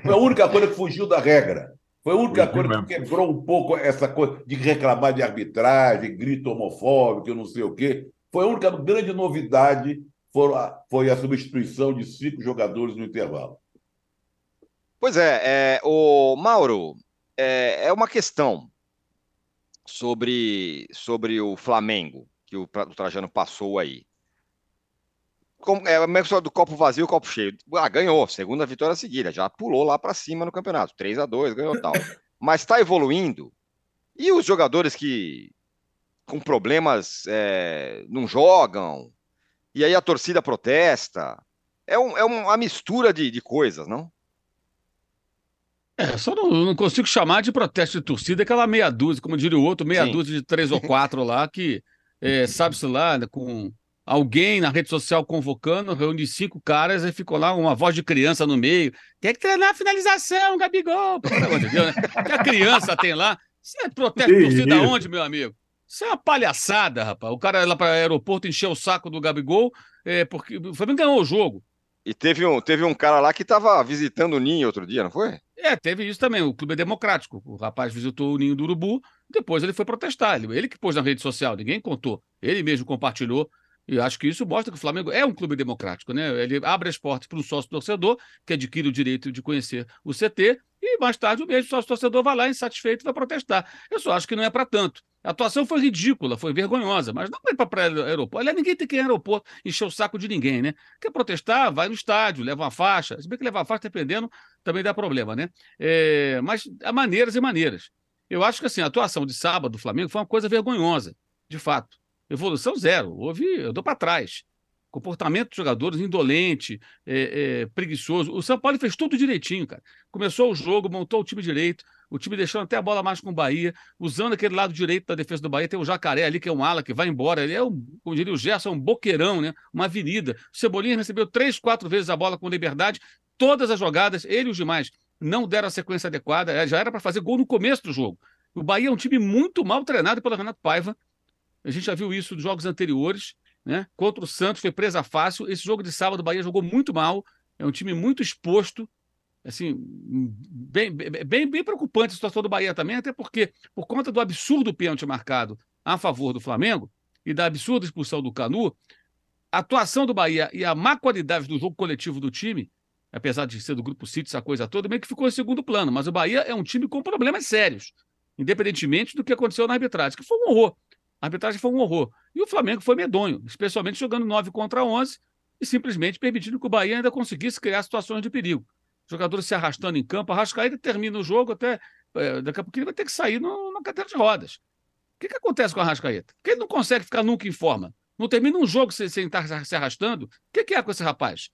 Foi a única coisa que fugiu da regra. Foi a única coisa que quebrou um pouco essa coisa de reclamar de arbitragem, grito homofóbico, não sei o quê. Foi a única grande novidade foi a substituição de cinco jogadores no intervalo. Pois é, é o Mauro, é, é, uma questão sobre, sobre o Flamengo, que o, o Trajano passou aí. Como, é a mesma do copo vazio e copo cheio. Ah, ganhou, segunda vitória seguida, já pulou lá para cima no campeonato, 3 a 2 ganhou tal. [LAUGHS] Mas está evoluindo. E os jogadores que com problemas é, não jogam, e aí a torcida protesta. É, um, é uma mistura de, de coisas, não? É, só não, não, consigo chamar de protesto de torcida aquela meia dúzia, como diria o outro, meia Sim. dúzia de três ou quatro lá, que é, sabe-se lá, com alguém na rede social convocando, reúne cinco caras e ficou lá uma voz de criança no meio. Tem que treinar a finalização, Gabigol. Pelo amor de Deus, né? Que a criança tem lá. Isso é protesto de torcida onde, meu amigo? Isso é uma palhaçada, rapaz. O cara lá para o aeroporto encheu o saco do Gabigol, é, porque o Flamengo ganhou o jogo. E teve um, teve um cara lá que estava visitando o Ninho outro dia, não foi? É, teve isso também. O clube é democrático. O rapaz visitou o Ninho do Urubu, depois ele foi protestar. Ele, ele que pôs na rede social, ninguém contou. Ele mesmo compartilhou. E acho que isso mostra que o Flamengo é um clube democrático, né? Ele abre as portas para um sócio torcedor que adquire o direito de conhecer o CT e mais tarde o mesmo sócio torcedor vai lá insatisfeito e vai protestar. Eu só acho que não é para tanto. A atuação foi ridícula, foi vergonhosa, mas não vai para o aeroporto. Aliás, ninguém tem que ir ao aeroporto encher o saco de ninguém, né? Quer protestar, vai no estádio, leva uma faixa. Se bem que levar faixa, dependendo, também dá problema, né? É, mas há maneiras e maneiras. Eu acho que assim, a atuação de sábado do Flamengo foi uma coisa vergonhosa, de fato. Evolução zero. Houve, eu dou para trás. Comportamento dos jogadores indolente, é, é, preguiçoso. O São Paulo fez tudo direitinho, cara. Começou o jogo, montou o time direito, o time deixando até a bola mais com o Bahia, usando aquele lado direito da defesa do Bahia, tem o Jacaré ali, que é um ala que vai embora, ele é, um, como diria o Gerson, um boqueirão, né? uma avenida. O Cebolinha recebeu três, quatro vezes a bola com liberdade, todas as jogadas, ele e os demais, não deram a sequência adequada, é, já era para fazer gol no começo do jogo. O Bahia é um time muito mal treinado pelo Renato Paiva, a gente já viu isso nos jogos anteriores, né? Contra o Santos foi presa fácil. Esse jogo de sábado, o Bahia jogou muito mal. É um time muito exposto. Assim, bem, bem, bem preocupante a situação do Bahia também, até porque, por conta do absurdo pênalti marcado a favor do Flamengo e da absurda expulsão do Canu, a atuação do Bahia e a má qualidade do jogo coletivo do time, apesar de ser do grupo City, essa coisa toda, meio que ficou em segundo plano. Mas o Bahia é um time com problemas sérios, independentemente do que aconteceu na arbitragem, que foi um horror. A arbitragem foi um horror. E o Flamengo foi medonho, especialmente jogando 9 contra 11 e simplesmente permitindo que o Bahia ainda conseguisse criar situações de perigo. Jogadores se arrastando em campo, a Rascaída termina o jogo até. É, daqui a pouco ele vai ter que sair no, na cadeira de rodas. O que, que acontece com a Rascaeta? Porque ele não consegue ficar nunca em forma. Não termina um jogo sem, sem estar se arrastando. O que, que é com esse rapaz?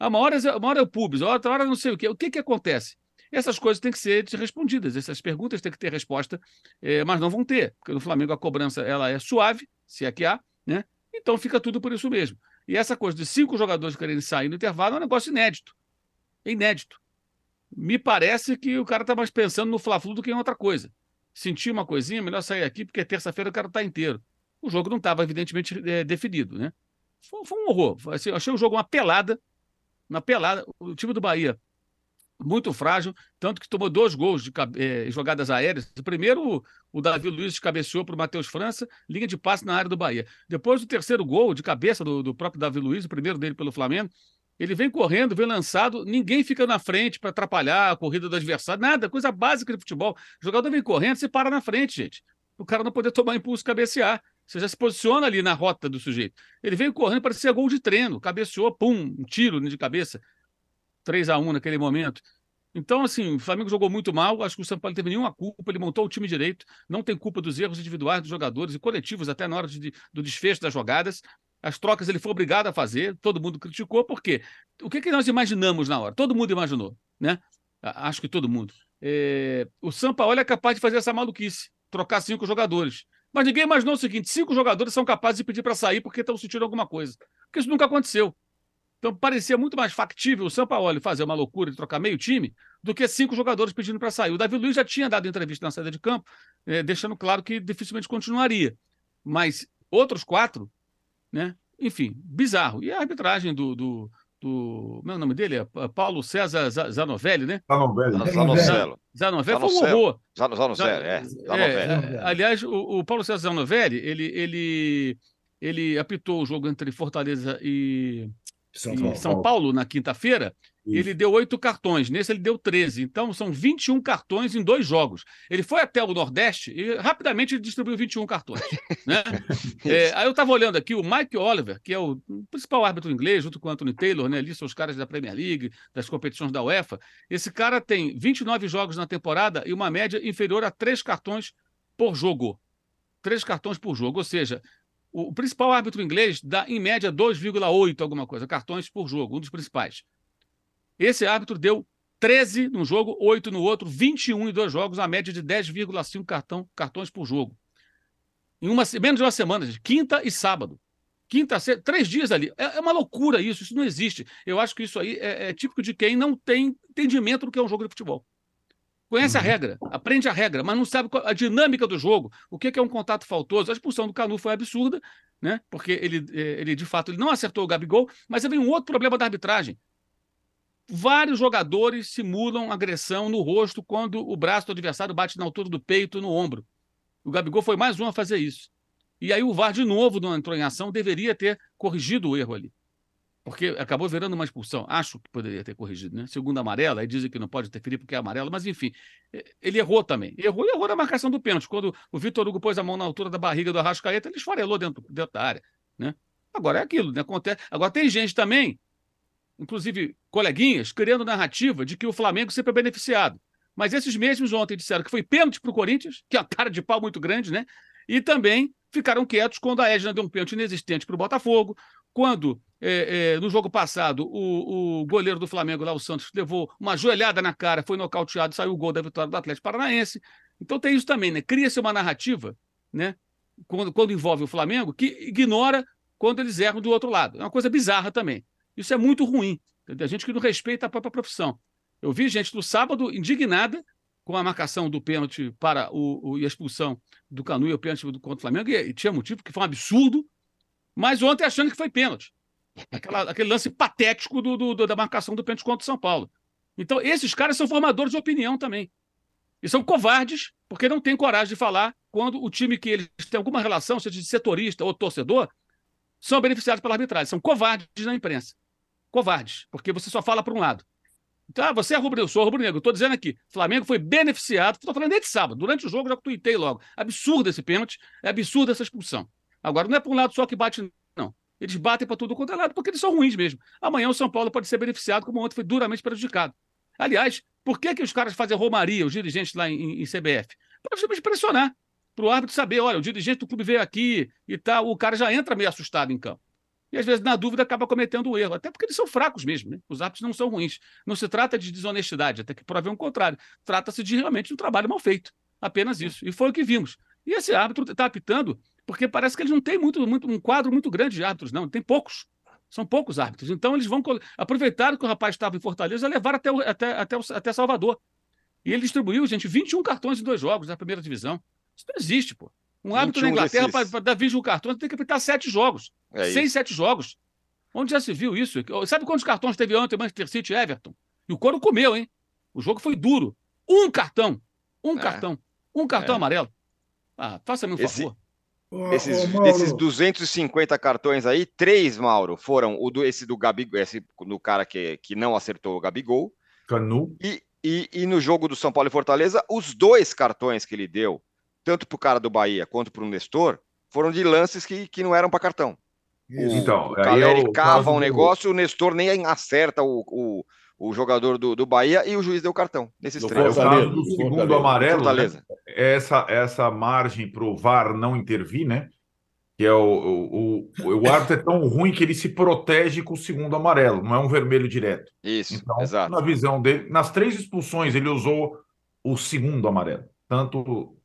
Uma hora, uma hora é o pubis, outra hora não sei o quê. O que, que acontece? Essas coisas têm que ser respondidas, essas perguntas têm que ter resposta, é, mas não vão ter, porque no Flamengo a cobrança ela é suave, se é que há, né? Então fica tudo por isso mesmo. E essa coisa de cinco jogadores querendo sair no intervalo é um negócio inédito. É inédito. Me parece que o cara está mais pensando no Fla-Flu do que em outra coisa. Sentiu uma coisinha, melhor sair aqui, porque terça-feira o cara está inteiro. O jogo não estava, evidentemente, é, definido, né? Foi, foi um horror. Assim, achei o jogo uma pelada. Uma pelada. O time do Bahia muito frágil, tanto que tomou dois gols de eh, jogadas aéreas. O primeiro, o Davi Luiz cabeceou para o Matheus França, linha de passe na área do Bahia. Depois, o terceiro gol de cabeça do, do próprio Davi Luiz, o primeiro dele pelo Flamengo, ele vem correndo, vem lançado, ninguém fica na frente para atrapalhar a corrida do adversário, nada, coisa básica de futebol. O jogador vem correndo, você para na frente, gente. O cara não poder tomar impulso cabecear. Você já se posiciona ali na rota do sujeito. Ele veio correndo, parecia gol de treino, cabeceou, pum, um tiro de cabeça. 3 a 1 naquele momento. Então, assim, o Flamengo jogou muito mal. Acho que o São Paulo não teve nenhuma culpa. Ele montou o time direito. Não tem culpa dos erros individuais dos jogadores e coletivos, até na hora de, do desfecho das jogadas. As trocas ele foi obrigado a fazer. Todo mundo criticou. Por quê? O que, que nós imaginamos na hora? Todo mundo imaginou, né? Acho que todo mundo. É... O São Paulo é capaz de fazer essa maluquice trocar cinco jogadores. Mas ninguém imaginou o seguinte: cinco jogadores são capazes de pedir para sair porque estão sentindo alguma coisa. Porque isso nunca aconteceu. Então parecia muito mais factível o São Paulo fazer uma loucura de trocar meio time do que cinco jogadores pedindo para sair. O Davi Luiz já tinha dado entrevista na saída de campo, eh, deixando claro que dificilmente continuaria. Mas outros quatro, né? Enfim, bizarro. E a arbitragem do. do, do meu nome dele é Paulo César Zanovelli, né? Zanovelli. Zanovelli. Zanovelli foi um horror. Zanovelli, é. Zanovelli. É, aliás, o, o Paulo César Zanovelli, ele, ele, ele apitou o jogo entre Fortaleza e são, Paulo. São Paulo, na quinta-feira, ele deu oito cartões. Nesse, ele deu 13. Então, são 21 cartões em dois jogos. Ele foi até o Nordeste e rapidamente ele distribuiu 21 cartões. [LAUGHS] né? é, aí eu estava olhando aqui o Mike Oliver, que é o principal árbitro inglês, junto com o Anthony Taylor, né? ali são os caras da Premier League, das competições da UEFA. Esse cara tem 29 jogos na temporada e uma média inferior a três cartões por jogo. Três cartões por jogo. Ou seja, o principal árbitro inglês dá, em média, 2,8 alguma coisa, cartões por jogo, um dos principais. Esse árbitro deu 13 num jogo, 8 no outro, 21 em dois jogos, a média de 10,5 cartão, cartões por jogo. Em uma, menos de uma semana, gente, quinta e sábado. Quinta, sexta, três dias ali. É, é, uma loucura isso, isso não existe. Eu acho que isso aí é, é típico de quem não tem entendimento do que é um jogo de futebol. Conhece uhum. a regra, aprende a regra, mas não sabe a dinâmica do jogo, o que é um contato faltoso. A expulsão do Canu foi absurda, né? Porque ele, eh, ele de fato ele não acertou o Gabigol, mas vem um outro problema da arbitragem. Vários jogadores simulam agressão no rosto quando o braço do adversário bate na altura do peito no ombro. O Gabigol foi mais um a fazer isso. E aí o VAR, de novo, não entrou em ação, deveria ter corrigido o erro ali porque acabou virando uma expulsão. Acho que poderia ter corrigido, né? Segundo amarela, aí dizem que não pode interferir porque é amarelo, mas enfim, ele errou também. Errou e errou na marcação do pênalti. Quando o Vitor Hugo pôs a mão na altura da barriga do Arrascaeta, ele esfarelou dentro, dentro da área, né? Agora é aquilo, né? Acontece. Agora tem gente também, inclusive coleguinhas, criando narrativa de que o Flamengo sempre é beneficiado. Mas esses mesmos ontem disseram que foi pênalti para o Corinthians, que é uma cara de pau muito grande, né? E também ficaram quietos quando a Edna deu um pênalti inexistente para o Botafogo, quando é, é, no jogo passado, o, o, goleiro do Flamengo, lá, o Santos, levou uma joelhada na cara, foi nocauteado, saiu o gol da vitória do Atlético Paranaense. Então tem isso também, né? Cria-se uma narrativa, né? Quando, quando envolve o Flamengo, que ignora quando eles erram do outro lado. É uma coisa bizarra também. Isso é muito ruim. A gente que não respeita a própria profissão. Eu vi gente no sábado indignada com a marcação do pênalti para o, o e a expulsão do Canu e o pênalti contra o Flamengo, e, e tinha motivo, que foi um absurdo, mas ontem achando que foi pênalti. Aquela, aquele lance patético do, do, da marcação do pênalti contra o São Paulo. Então, esses caras são formadores de opinião também. E são covardes, porque não têm coragem de falar quando o time que eles têm alguma relação, seja de setorista ou torcedor, são beneficiados pela arbitragem. São covardes na imprensa. Covardes, porque você só fala por um lado. Então, ah, você é rubro-negro, sou rubro-negro. Estou dizendo aqui, Flamengo foi beneficiado. Estou falando desde sábado. Durante o jogo, já tuitei logo. Absurdo esse pênalti, é absurdo essa expulsão. Agora, não é para um lado só que bate, não. Eles batem para tudo quanto é lado, porque eles são ruins mesmo. Amanhã o São Paulo pode ser beneficiado, como ontem foi duramente prejudicado. Aliás, por que, que os caras fazem romaria, os dirigentes lá em, em CBF? Para justamente pressionar, para o árbitro saber, olha, o dirigente do clube veio aqui e tal, o cara já entra meio assustado em campo e às vezes, na dúvida, acaba cometendo um erro, até porque eles são fracos mesmo, né? Os árbitros não são ruins. Não se trata de desonestidade, até que prove o contrário. Trata-se de realmente um trabalho mal feito. Apenas isso. E foi o que vimos. E esse árbitro está apitando porque parece que eles não têm muito, muito, um quadro muito grande de árbitros, não. Tem poucos. São poucos árbitros. Então, eles vão aproveitar que o rapaz estava em Fortaleza e levar até, até, até, até Salvador. E ele distribuiu, gente, 21 cartões em dois jogos da primeira divisão. Isso não existe, pô. Um árbitro na Inglaterra, para dar 21 cartões, tem que apitar sete jogos. É seis, sete jogos. Onde já se viu isso? Sabe quantos cartões teve ontem Manchester City e Everton? E o Coro comeu, hein? O jogo foi duro. Um cartão. Um é. cartão. Um cartão é. amarelo. Ah, faça-me um Esse... favor. Esses, desses 250 cartões aí, três, Mauro, foram o do, esse do Gabigol, esse do cara que, que não acertou o Gabigol. Canu. E, e, e no jogo do São Paulo e Fortaleza, os dois cartões que ele deu tanto para o cara do Bahia quanto para o Nestor, foram de lances que, que não eram para cartão. O, então, o Caleri é cava um negócio, do... o Nestor nem acerta o, o, o jogador do, do Bahia e o juiz deu cartão nesses três. Fortaleza, do segundo Fortaleza. amarelo, né? essa, essa margem para o VAR não intervir, né? Que é o, o, o, o árbitro é tão ruim que ele se protege com o segundo amarelo, não é um vermelho direto. Isso, então, exato. Na visão dele, nas três expulsões, ele usou o segundo amarelo. Tanto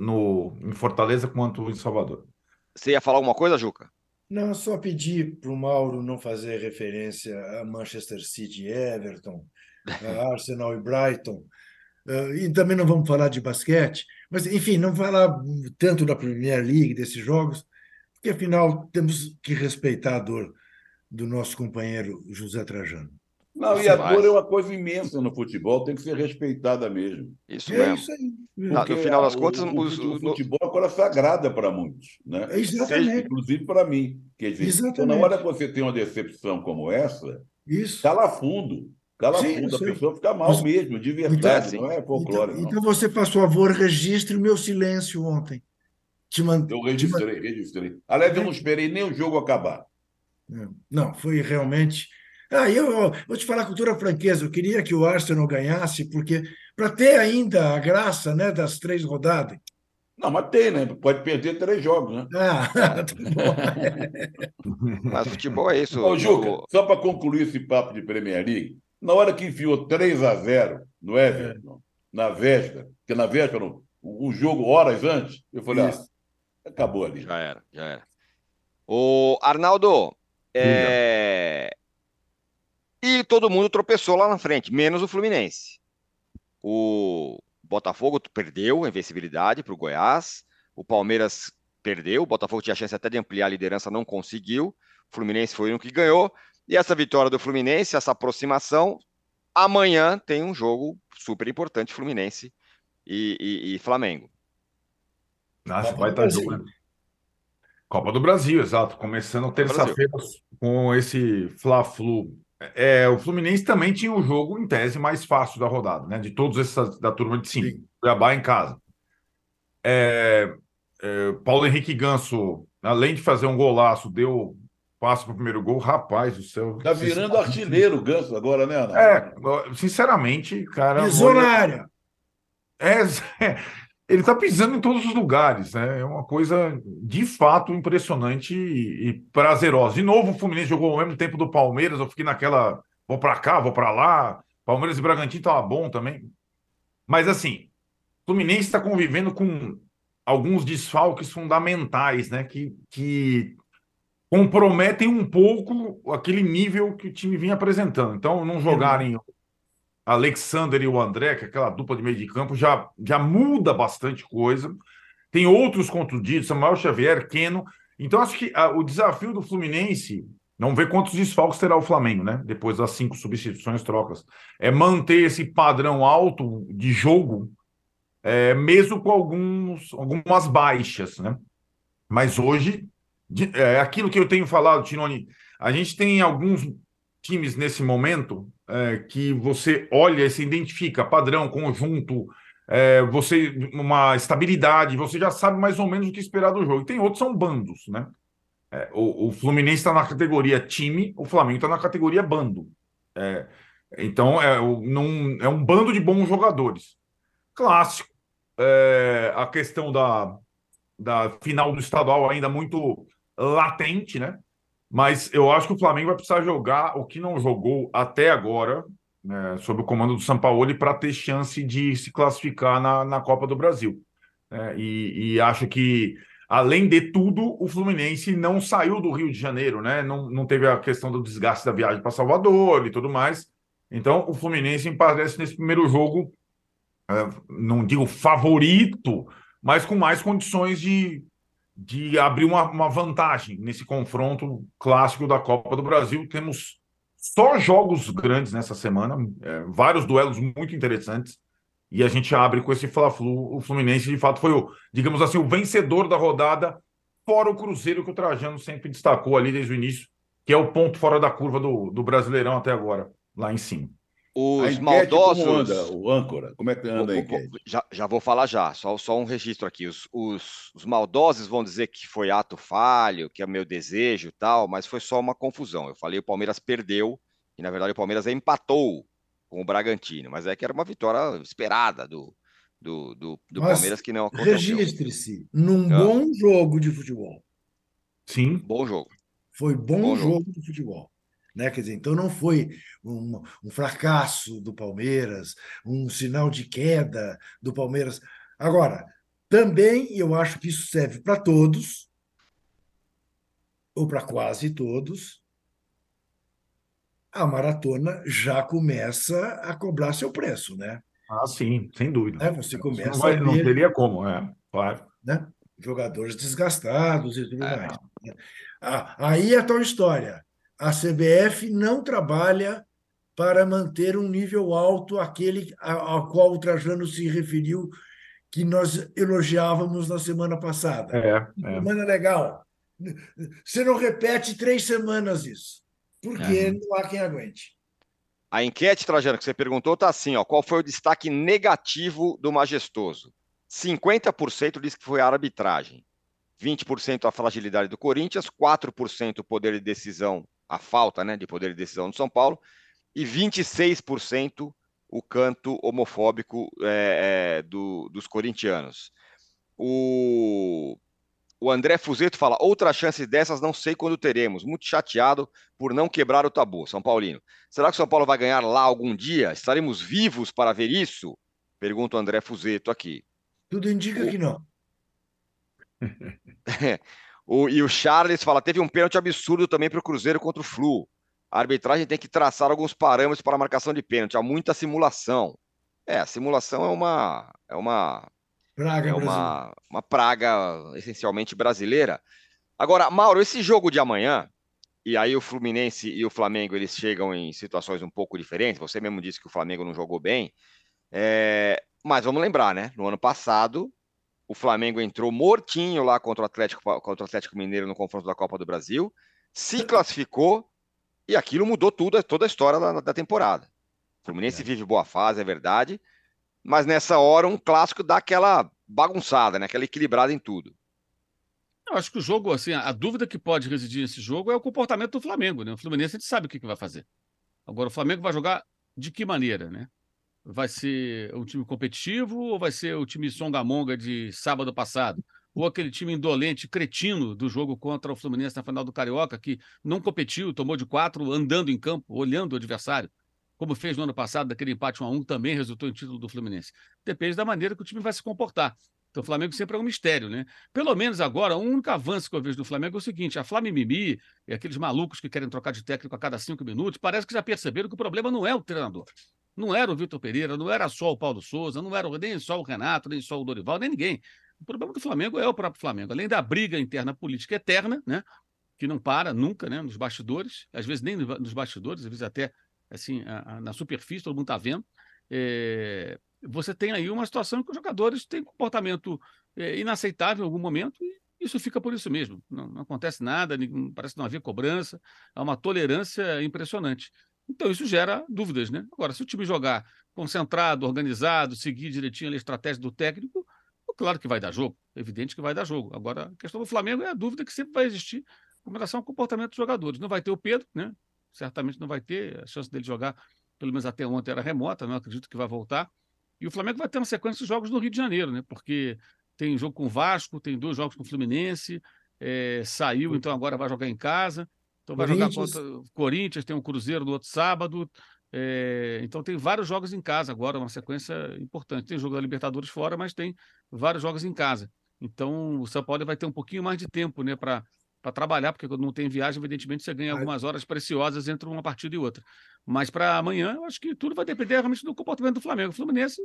no, em Fortaleza quanto em Salvador. Você ia falar alguma coisa, Juca? Não, só pedir para o Mauro não fazer referência a Manchester City e Everton, [LAUGHS] a Arsenal e Brighton. Uh, e também não vamos falar de basquete, mas, enfim, não falar tanto da Premier League, desses jogos, porque, afinal, temos que respeitar a dor do nosso companheiro José Trajano. Não, e a dor é uma coisa imensa no futebol, tem que ser respeitada mesmo. Isso é mesmo. Isso aí. no final das contas, o, os, o, o futebol é uma coisa sagrada para muitos, né? Exatamente. Seja, inclusive para mim. Quer dizer, Exatamente. Então, na hora que você tem uma decepção como essa, isso. cala fundo. Cala Sim, fundo, a pessoa fica mal Mas, mesmo, de verdade, então, não é folclore. Então, então, você, faz favor, registre o meu silêncio ontem. Te mand... Eu registrei, te... registrei. Aliás, eu não esperei nem o jogo acabar. Não, foi realmente ah, eu, eu vou te falar com toda franqueza, eu queria que o Arsenal ganhasse, porque para ter ainda a graça né, das três rodadas. Não, mas tem, né? Pode perder três jogos, né? Ah, [LAUGHS] tá bom. mas futebol é isso. Ô, Juca, só para concluir esse papo de Premier League, na hora que enfiou 3 a 0 no Everton, é. na véspera, que na véspera, um jogo horas antes, eu falei, ah, acabou ali. Já era, já era. O Arnaldo, é... E todo mundo tropeçou lá na frente, menos o Fluminense. O Botafogo perdeu a invencibilidade para o Goiás. O Palmeiras perdeu. O Botafogo tinha chance até de ampliar a liderança, não conseguiu. O Fluminense foi o que ganhou. E essa vitória do Fluminense, essa aproximação, amanhã tem um jogo super importante Fluminense e, e, e Flamengo. Nossa, vai estar jogo, né? Copa do Brasil, exato. Começando terça-feira com esse Fla-Flu é, o Fluminense também tinha o jogo, em tese, mais fácil da rodada, né? De todos esses da turma de cinco. Cuiabá em casa. É, é, Paulo Henrique Ganso, além de fazer um golaço, deu passo para o primeiro gol. Rapaz do céu. Tá virando artilheiro o Ganso agora, né, Ana? É, sinceramente, cara. Pisou na área. É, ele está pisando em todos os lugares, né? É uma coisa de fato impressionante e, e prazerosa. De novo, o Fluminense jogou ao mesmo tempo do Palmeiras, eu fiquei naquela, vou para cá, vou para lá. Palmeiras e Bragantino tava bom também. Mas assim, o Fluminense está convivendo com alguns desfalques fundamentais, né? Que, que comprometem um pouco aquele nível que o time vinha apresentando. Então, não jogarem Alexander e o André, que é aquela dupla de meio de campo, já, já muda bastante coisa. Tem outros contundidos, Samuel Xavier, Keno. Então, acho que a, ah, o desafio do Fluminense, não ver quantos desfalques terá o Flamengo, né? Depois das cinco substituições, trocas. É manter esse padrão alto de jogo, é, mesmo com alguns, algumas baixas, né? Mas hoje, de, é aquilo que eu tenho falado, Tironi, a gente tem alguns times nesse momento é, que você olha e se identifica, padrão, conjunto, é, você uma estabilidade, você já sabe mais ou menos o que esperar do jogo. E tem outros são bandos, né? É, o, o, Fluminense está na categoria time, o Flamengo está na categoria bando. É, então é, é um bando de bons jogadores. Clássico. É, a questão da, da final do estadual ainda muito latente, né? Mas eu acho que o Flamengo vai precisar jogar o que não jogou até agora, né, sob o comando do São Paulo, para ter chance de se classificar na, na Copa do Brasil. É, e, e, acho que, além de tudo, o Fluminense não saiu do Rio de Janeiro, né? Não, não teve a questão do desgaste da viagem para Salvador e tudo mais. Então, o Fluminense parece nesse primeiro jogo, é, não digo favorito, mas com mais condições de de abrir uma, uma vantagem nesse confronto clássico da Copa do Brasil. Temos só jogos grandes nessa semana, é, vários duelos muito interessantes. E a gente abre com esse Fla-Flu. O Fluminense, de fato, foi o, digamos assim, o vencedor da rodada, fora o Cruzeiro, que o Trajano sempre destacou ali desde o início, que é o ponto fora da curva do, do Brasileirão até agora, lá em cima. Os maldosos. Como anda, o âncora? Como é que anda aí? Já, já vou falar já, só, só um registro aqui. Os, os, os, maldosos vão dizer que foi ato falho, que é meu desejo e tal, mas foi só uma confusão. Eu falei o Palmeiras perdeu, e na verdade o Palmeiras empatou com o Bragantino, mas é que era uma vitória esperada do, do, do, do Palmeiras que não aconteceu. Registre-se num ah. bom jogo de futebol. Sim. Bom jogo. Foi bom, bom jogo, jogo de futebol. Né? Quer dizer, então não foi um, um, fracasso do Palmeiras, um sinal de queda do Palmeiras. Agora, também eu acho que isso serve para todos, ou para quase todos. A maratona já começa a cobrar seu preço, né? Ah, sim, sem dúvida. É, você começa não, vai, a ver, não teria como, é, claro. Né? Jogadores desgastados e tudo é. mais. Né? Ah, aí é a tal história a CBF não trabalha para manter um nível alto aquele ao qual o Trajano se referiu, que nós elogiávamos na semana passada. É, é. Semana legal. Você não repete três semanas isso, porque é. não há quem aguente. A enquete, Trajano, que você perguntou, está assim: ó, qual foi o destaque negativo do Majestoso? 50% diz que foi a arbitragem, 20% a fragilidade do Corinthians, 4% o poder de decisão a falta né, de poder de decisão do São Paulo, e 26% o canto homofóbico é, é, do, dos corintianos. O, o André Fuzeto fala: outra chance dessas não sei quando teremos. Muito chateado por não quebrar o tabu. São Paulino. Será que o São Paulo vai ganhar lá algum dia? Estaremos vivos para ver isso? Pergunta o André Fuzeto aqui. Tudo indica o... que não. [LAUGHS] O, e o Charles fala: teve um pênalti absurdo também para o Cruzeiro contra o Flu. A arbitragem tem que traçar alguns parâmetros para a marcação de pênalti. Há muita simulação. É, a simulação é uma. É uma. Praga é uma, uma praga essencialmente brasileira. Agora, Mauro, esse jogo de amanhã, e aí o Fluminense e o Flamengo eles chegam em situações um pouco diferentes. Você mesmo disse que o Flamengo não jogou bem. É... Mas vamos lembrar, né? No ano passado, o Flamengo entrou mortinho lá contra o Atlético, contra o Atlético Mineiro no confronto da Copa do Brasil, se classificou e aquilo mudou tudo, toda a história da, da temporada. O Fluminense é. vive boa fase, é verdade, mas nessa hora um clássico dá aquela bagunçada, né? aquela equilibrada em tudo. Eu acho que o jogo, assim, a dúvida que pode residir nesse jogo é o comportamento do Flamengo, né? O Fluminense a gente sabe o que, que vai fazer. Agora, o Flamengo vai jogar de que maneira, né? Vai ser um time competitivo ou vai ser o time Songamonga de sábado passado? Ou aquele time indolente, cretino do jogo contra o Fluminense na final do Carioca, que não competiu, tomou de quatro, andando em campo, olhando o adversário, como fez no ano passado, daquele empate 1 a 1 também resultou em título do Fluminense. Depende da maneira que o time vai se comportar. Então, o Flamengo sempre é um mistério, né? Pelo menos agora, o único avanço que eu vejo do Flamengo é o seguinte: a Flamimimi e aqueles malucos que querem trocar de técnico a cada cinco minutos, parece que já perceberam que o problema não é o treinador. Não era o Vitor Pereira, não era só o Paulo Souza, não era nem só o Renato, nem só o Dorival, nem ninguém. O problema do Flamengo é o próprio Flamengo. Além da briga interna política eterna, né? Que não para nunca, né? Nos bastidores, às vezes nem nos bastidores, às vezes até assim, a, a, na superfície, todo mundo está vendo. É, você tem aí uma situação que os jogadores têm comportamento é, inaceitável em algum momento e isso fica por isso mesmo. Não, não acontece nada, parece não haver cobrança, há uma tolerância impressionante. Então isso gera dúvidas, né? Agora, se o time jogar concentrado, organizado, seguir direitinho a estratégia do técnico, claro que vai dar jogo, evidente que vai dar jogo. Agora, a questão do Flamengo é a dúvida que sempre vai existir com relação ao comportamento dos jogadores. Não vai ter o Pedro, né? Certamente não vai ter, a chance dele jogar, pelo menos até ontem, era remota, não acredito que vai voltar. E o Flamengo vai ter uma sequência de jogos no Rio de Janeiro, né? Porque tem jogo com o Vasco, tem dois jogos com o Fluminense, é, saiu, então agora vai jogar em casa. Então vai jogar contra o Corinthians, tem o um Cruzeiro no outro sábado. É, então tem vários jogos em casa agora, uma sequência importante. Tem jogo da Libertadores fora, mas tem vários jogos em casa. Então o São Paulo vai ter um pouquinho mais de tempo né, para trabalhar, porque quando não tem viagem, evidentemente você ganha algumas horas preciosas entre uma partida e outra. Mas para amanhã, eu acho que tudo vai depender realmente do comportamento do Flamengo. O Fluminense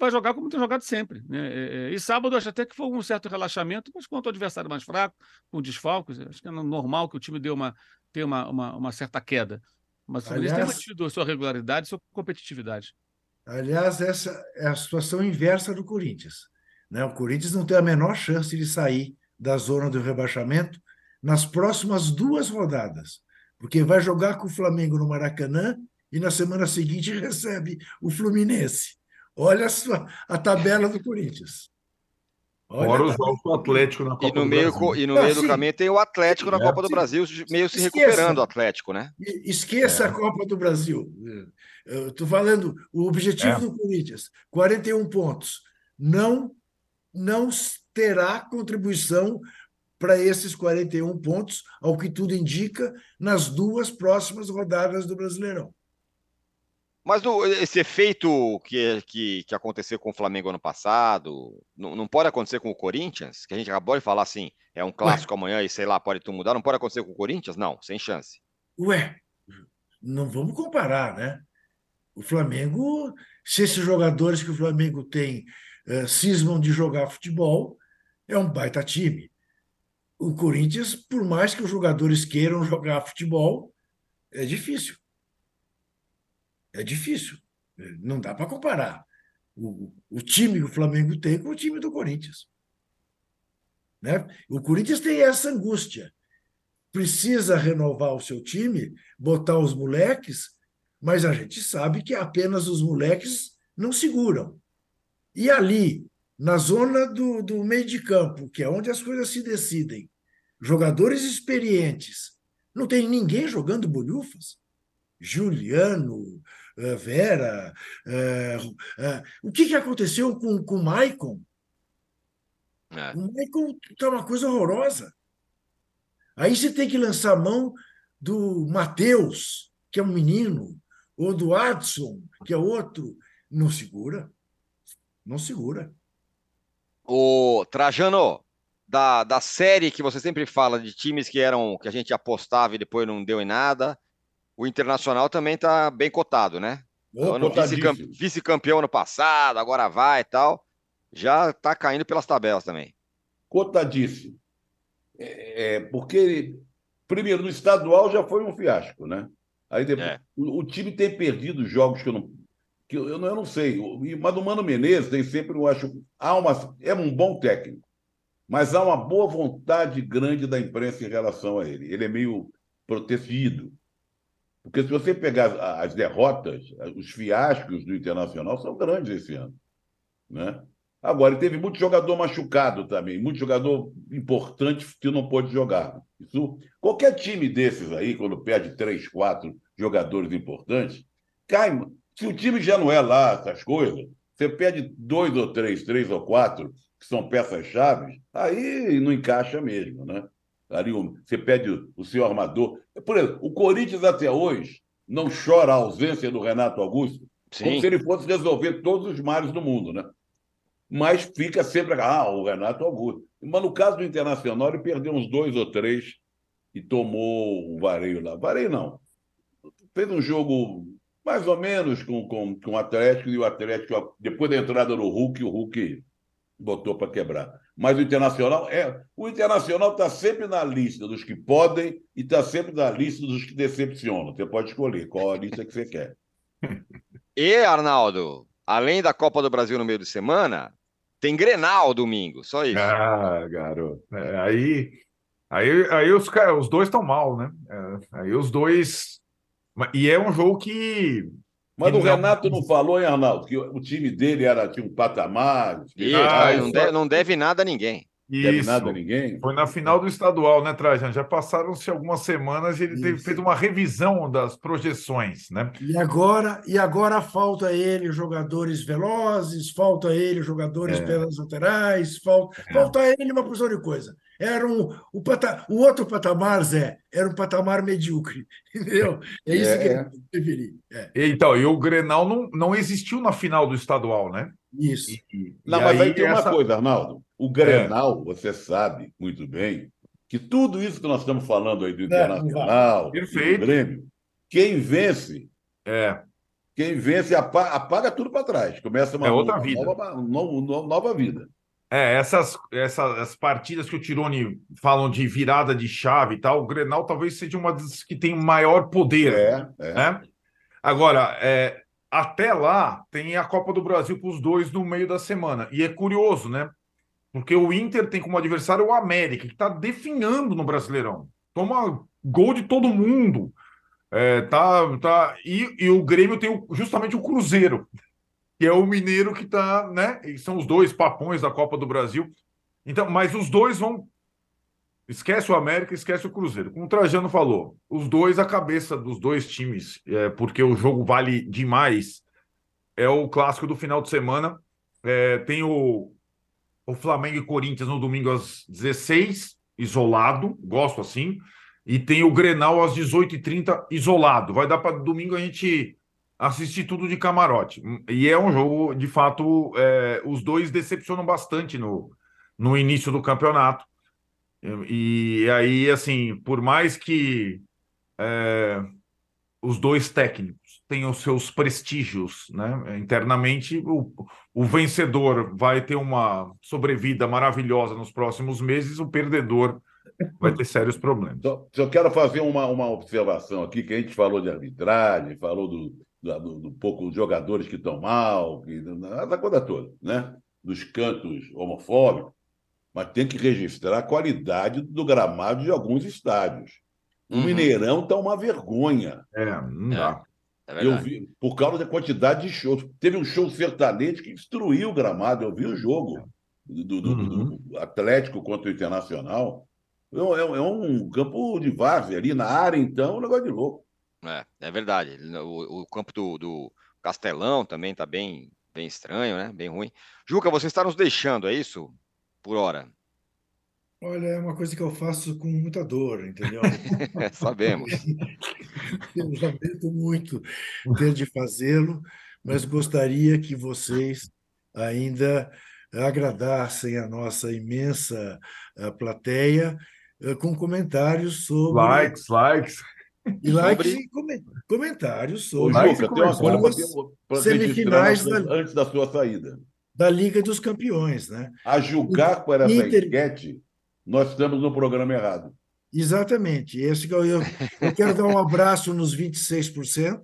vai jogar como tem jogado sempre. Né? É, é, e sábado, acho até que foi um certo relaxamento, mas quanto o adversário mais fraco, com desfalques, acho que é normal que o time dê uma, tenha uma, uma, uma certa queda. Mas o Fluminense aliás, tem mantido a sua regularidade, a sua competitividade. Aliás, essa é a situação inversa do Corinthians. Né? O Corinthians não tem a menor chance de sair da zona do rebaixamento nas próximas duas rodadas, porque vai jogar com o Flamengo no Maracanã e na semana seguinte recebe o Fluminense. Olha a, sua, a tabela do Corinthians. Fora os jogos do Atlético na Copa e no do meio, Brasil. E no meio do caminho tem o Atlético na é, Copa do Brasil, meio se recuperando o Atlético, né? Esqueça é. a Copa do Brasil. Estou falando, o objetivo é. do Corinthians, 41 pontos. Não, não terá contribuição para esses 41 pontos, ao que tudo indica, nas duas próximas rodadas do Brasileirão. Mas do, esse efeito que, que, que, aconteceu com o Flamengo ano passado, não, não, pode acontecer com o Corinthians? Que a gente acabou de falar assim, é um clássico Ué. amanhã e sei lá, pode tudo mudar. Não pode acontecer com o Corinthians? Não, sem chance. Ué, não vamos comparar, né? O Flamengo, se esses jogadores que o Flamengo tem uh, cismam de jogar futebol, é um baita time. O Corinthians, por mais que os jogadores queiram jogar futebol, é difícil. É difícil. Não dá para comparar o, o time que o Flamengo tem com o time do Corinthians. Né? O Corinthians tem essa angústia. Precisa renovar o seu time, botar os moleques, mas a gente sabe que apenas os moleques não seguram. E ali, na zona do, do meio de campo, que é onde as coisas se decidem, jogadores experientes, não tem ninguém jogando bolhufas. Juliano, Vera. Eh, eh, o que, que aconteceu com, com o Maicon? É. O Maicon está uma coisa horrorosa. Aí você tem que lançar a mão do Matheus, que é um menino, ou do Adson, que é outro. Não segura. Não segura. O Trajano, da, da série que você sempre fala de times que eram que a gente apostava e depois não deu em nada, o Internacional também está bem cotado, né? Oh, Vice-campeão ano passado, agora vai e tal. Já está caindo pelas tabelas também. Cotadíssimo. É, é, porque, primeiro, no estadual já foi um fiasco, né? Aí depois, é. o, o, time tem perdido jogos que eu não. Que eu, eu, não, eu não sei. Mas o Mano Menezes tem sempre, eu acho. Há uma, é um bom técnico, mas há uma boa vontade grande da imprensa em relação a ele. Ele é meio protegido. Porque se você pegar as derrotas, os fiascos do Internacional são grandes esse ano. Né? Agora, teve muito jogador machucado também, muito jogador importante que não pôde jogar. Isso, qualquer time desses aí, quando perde três, quatro jogadores importantes, cai, Se o time já não é lá essas coisas, você pede dois ou três, três ou quatro, que são peças-chave, aí não encaixa mesmo, né? Ali você pede o seu armador. Por exemplo, o Corinthians até hoje não chora a ausência do Renato Augusto, Sim. como se ele fosse resolver todos os males do mundo, né? Mas fica sempre, ah, o Renato Augusto. Mas no caso do Internacional, ele perdeu uns dois ou três e tomou o vareio lá. Vareio não. Fez um jogo mais ou menos com, com, com o Atlético, e o Atlético, depois da entrada do Hulk, o Hulk botou para quebrar. Mas o Internacional é. O Internacional está sempre na lista dos que podem e está sempre na lista dos que decepcionam. Você pode escolher qual a lista que você quer. [LAUGHS] E, Arnaldo, além da Copa do Brasil no meio de semana, tem Grenal domingo, só isso. Ah, garoto. É, aí, aí, aí os, os dois estão mal, né? É, aí os dois. E é um jogo que mas o Renato não falou, hein, Arnaldo, que o time dele era, tinha um patamar. E, ah, não, deve, não deve nada a ninguém. Isso. Deve nada a ninguém. Foi na final do estadual, né, Trajan? Já passaram-se algumas semanas e ele teve, fez uma revisão das projeções, né? E agora, e agora falta ele jogadores velozes, falta ele jogadores é. pelas laterais, falta, é. falta ele uma porção de coisa. Era um, o, pata, o outro patamar, Zé, era um patamar medíocre, [LAUGHS] entendeu? É isso é, que ele deveria. É. Então, e o Grenal não, não existiu na final do estadual, né? Isso. E, não, e mas aí, aí tem essa... uma coisa, Arnaldo. O Grenal, você sabe muito bem, que tudo isso que nós estamos falando aí do é, Internacional, Perfeito. do Grêmio, quem vence é. Quem vence apaga, apaga tudo para trás. Começa uma, é outra vida. Nova, nova, nova vida. É, essas, essas partidas que o Tirone falam de virada de chave e tal, o Grenal talvez seja uma das que tem maior poder. É, é. Né? Agora, é, até lá tem a Copa do Brasil para os dois no meio da semana. E é curioso, né? Porque o Inter tem como adversário o América, que está definhando no Brasileirão. Toma gol de todo mundo. É, tá, tá, e, e o Grêmio tem o, justamente o Cruzeiro, que é o Mineiro que está, né? E são os dois papões da Copa do Brasil. Então, mas os dois vão. Esquece o América, esquece o Cruzeiro. Como o Trajano falou, os dois, a cabeça dos dois times, é, porque o jogo vale demais, é o clássico do final de semana. É, tem o, o Flamengo e Corinthians no domingo às 16, isolado, gosto assim. E tem o Grenal às 18h30, isolado. Vai dar para domingo a gente assisti tudo de camarote. E é um jogo, de fato, é, os dois decepcionam bastante no, no início do campeonato. E, e aí, assim, por mais que é, os dois técnicos tenham seus prestígios, né? Internamente, o, o vencedor vai ter uma sobrevida maravilhosa nos próximos meses, o perdedor vai ter sérios problemas. [LAUGHS] Só, só quero fazer uma, uma observação aqui, que a gente falou de arbitragem, falou do, do, do pouco jogadores que estão mal, que, da coisa toda, né? dos cantos homofóbicos, mas tem que registrar a qualidade do gramado de alguns estádios. O uhum. Mineirão está uma vergonha. É, não dá. É, é eu vi, por causa da quantidade de shows. Teve um show sertanejo que destruiu o gramado. Eu vi o jogo do, do, uhum. do Atlético contra o Internacional. É, é, é um campo de várzea ali na área, então, um negócio de louco. É, é verdade. O, o campo do, do, Castelão também está bem, bem estranho, né? Bem ruim. Juca, você está nos deixando, é isso? Por hora. Olha, é uma coisa que eu faço com muita dor, entendeu? [LAUGHS] Sabemos. [LAUGHS] eu lamento muito ter de fazê-lo, mas gostaria que vocês ainda agradassem a nossa imensa uh, plateia uh, com comentários sobre. Likes, likes. E likes sobre... e comentários sobre coisa para semifinais da... antes da sua saída. Da Liga dos Campeões, né? A julgar por essa Inter... enquete, nós estamos no programa errado. Exatamente. Esse que eu, eu, eu quero dar um abraço nos 26%,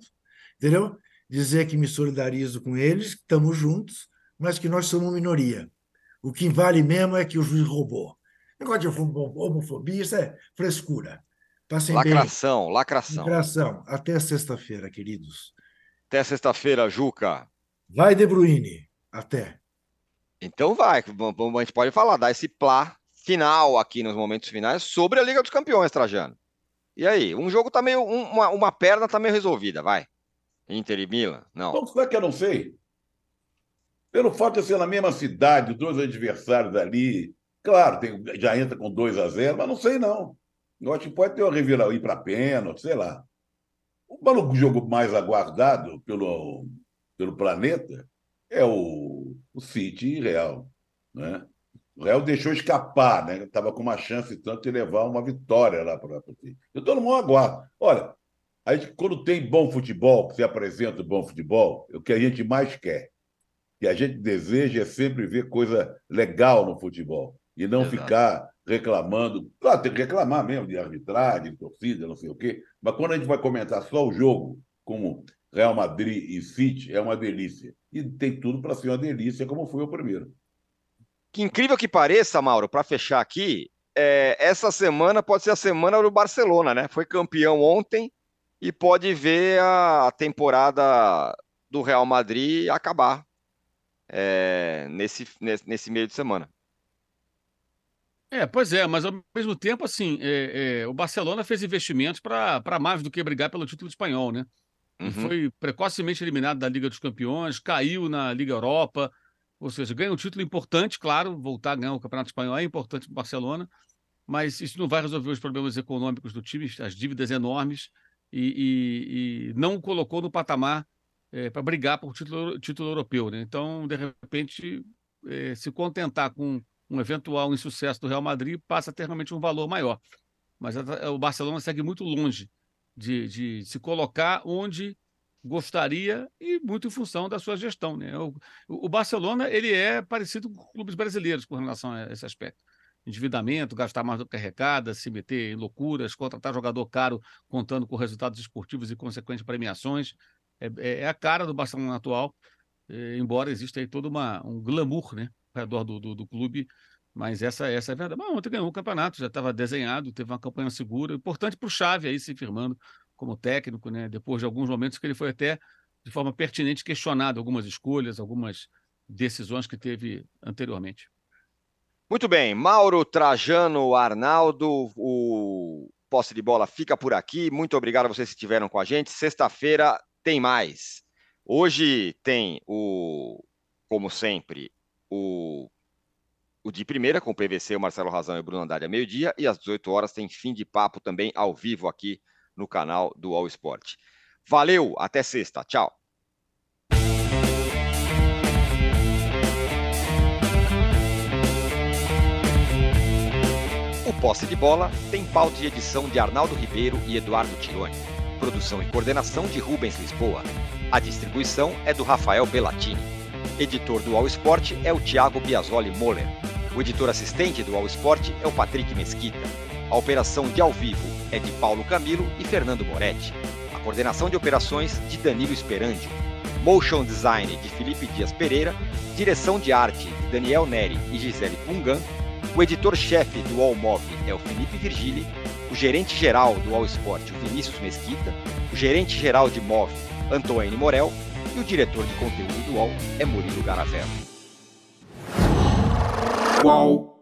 entendeu? Dizer que me solidarizo com eles, que estamos juntos, mas que nós somos minoria. O que vale mesmo é que o juiz roubou. Negócio de homofobia, isso é frescura. Passem lacração, bem. lacração. Lacração. Até sexta-feira, queridos. Até sexta-feira, Juca. Vai, De Bruyne. Até. Então vai. A gente pode falar, dar esse plá final aqui nos momentos finais sobre a Liga dos Campeões, Trajano. E aí? Um jogo tá meio. Uma, uma perna tá meio resolvida, vai. Inter e Milan? Não. Então, será que eu não sei? Pelo fato de ser na mesma cidade, dois adversários ali. Claro, tem, já entra com 2 a 0 mas não sei não. Eu acho que pode ter uma reviravolta, ir para pênalti, sei lá. O jogo mais aguardado pelo, pelo planeta é o, o City e Real. Né? O Real deixou escapar, né? Estava com uma chance tanto de levar uma vitória lá para o City. Eu todo mundo aguarda. Olha, a gente, quando tem bom futebol, que se apresenta bom futebol, é o que a gente mais quer. que a gente deseja é sempre ver coisa legal no futebol e não Exato. ficar reclamando. Claro, tem que reclamar mesmo de arbitragem, de torcida, não sei o quê. Mas quando a gente vai comentar só o jogo, como Real Madrid e City, é uma delícia. E tem tudo para ser uma delícia, como foi o primeiro. Que incrível que pareça, Mauro, para fechar aqui, é, essa semana pode ser a semana do Barcelona, né? Foi campeão ontem e pode ver a temporada do Real Madrid acabar é, nesse, nesse meio de semana. É, pois é, mas ao mesmo tempo, assim, é, é, o Barcelona fez investimentos para mais do que brigar pelo título espanhol, né? Uhum. Foi precocemente eliminado da Liga dos Campeões, caiu na Liga Europa, ou seja, ganha um título importante, claro, voltar a ganhar o Campeonato Espanhol é importante para o Barcelona, mas isso não vai resolver os problemas econômicos do time, as dívidas enormes, e, e, e não colocou no patamar é, para brigar por título, título europeu. Né? Então, de repente, é, se contentar com um eventual insucesso do Real Madrid passa a ter realmente um valor maior. Mas o Barcelona segue muito longe de, de se colocar onde gostaria e muito em função da sua gestão. Né? O, o, Barcelona ele é parecido com clubes brasileiros com relação a esse aspecto. Endividamento, gastar mais do que arrecada, se meter em loucuras, contratar jogador caro contando com resultados esportivos e consequentes premiações. É, é, é a cara do Barcelona atual, é, embora exista aí todo uma, um glamour né, redor do, do, do clube mas essa, essa é a verdade. Mas ontem ganhou o campeonato, já estava desenhado, teve uma campanha segura. Importante para o Chave aí se firmando como técnico, né? Depois de alguns momentos que ele foi até de forma pertinente questionado algumas escolhas, algumas decisões que teve anteriormente. Muito bem, Mauro Trajano Arnaldo, o posse de bola fica por aqui. Muito obrigado a vocês que estiveram com a gente. Sexta-feira tem mais. Hoje tem o, como sempre, o o de primeira com o PVC, o Marcelo Razão e o Bruno Andrade a meio-dia, e às 18 horas tem fim de papo também ao vivo aqui no canal do All Sport. Valeu, até sexta. Tchau. O Posse de Bola tem pauta e edição de Arnaldo Ribeiro e Eduardo Tironi. Produção e coordenação de Rubens Lisboa. A distribuição é do Rafael Bellatini. Editor do All Sport é o Thiago Biasoli Moller. O editor assistente do All Sport é o Patrick Mesquita. A operação de ao vivo é de Paulo Camilo e Fernando Moretti. A coordenação de operações de Danilo Esperandio. Motion Design de Felipe Dias Pereira. Direção de arte de Daniel Neri e Gisele Pungan. O editor-chefe do All Move é o Felipe Virgili. O gerente-geral do All Sport, o Vinícius Mesquita. O gerente-geral de Move, Antônio Morel. E o diretor de conteúdo do UOL é Murilo Garavello. Qual?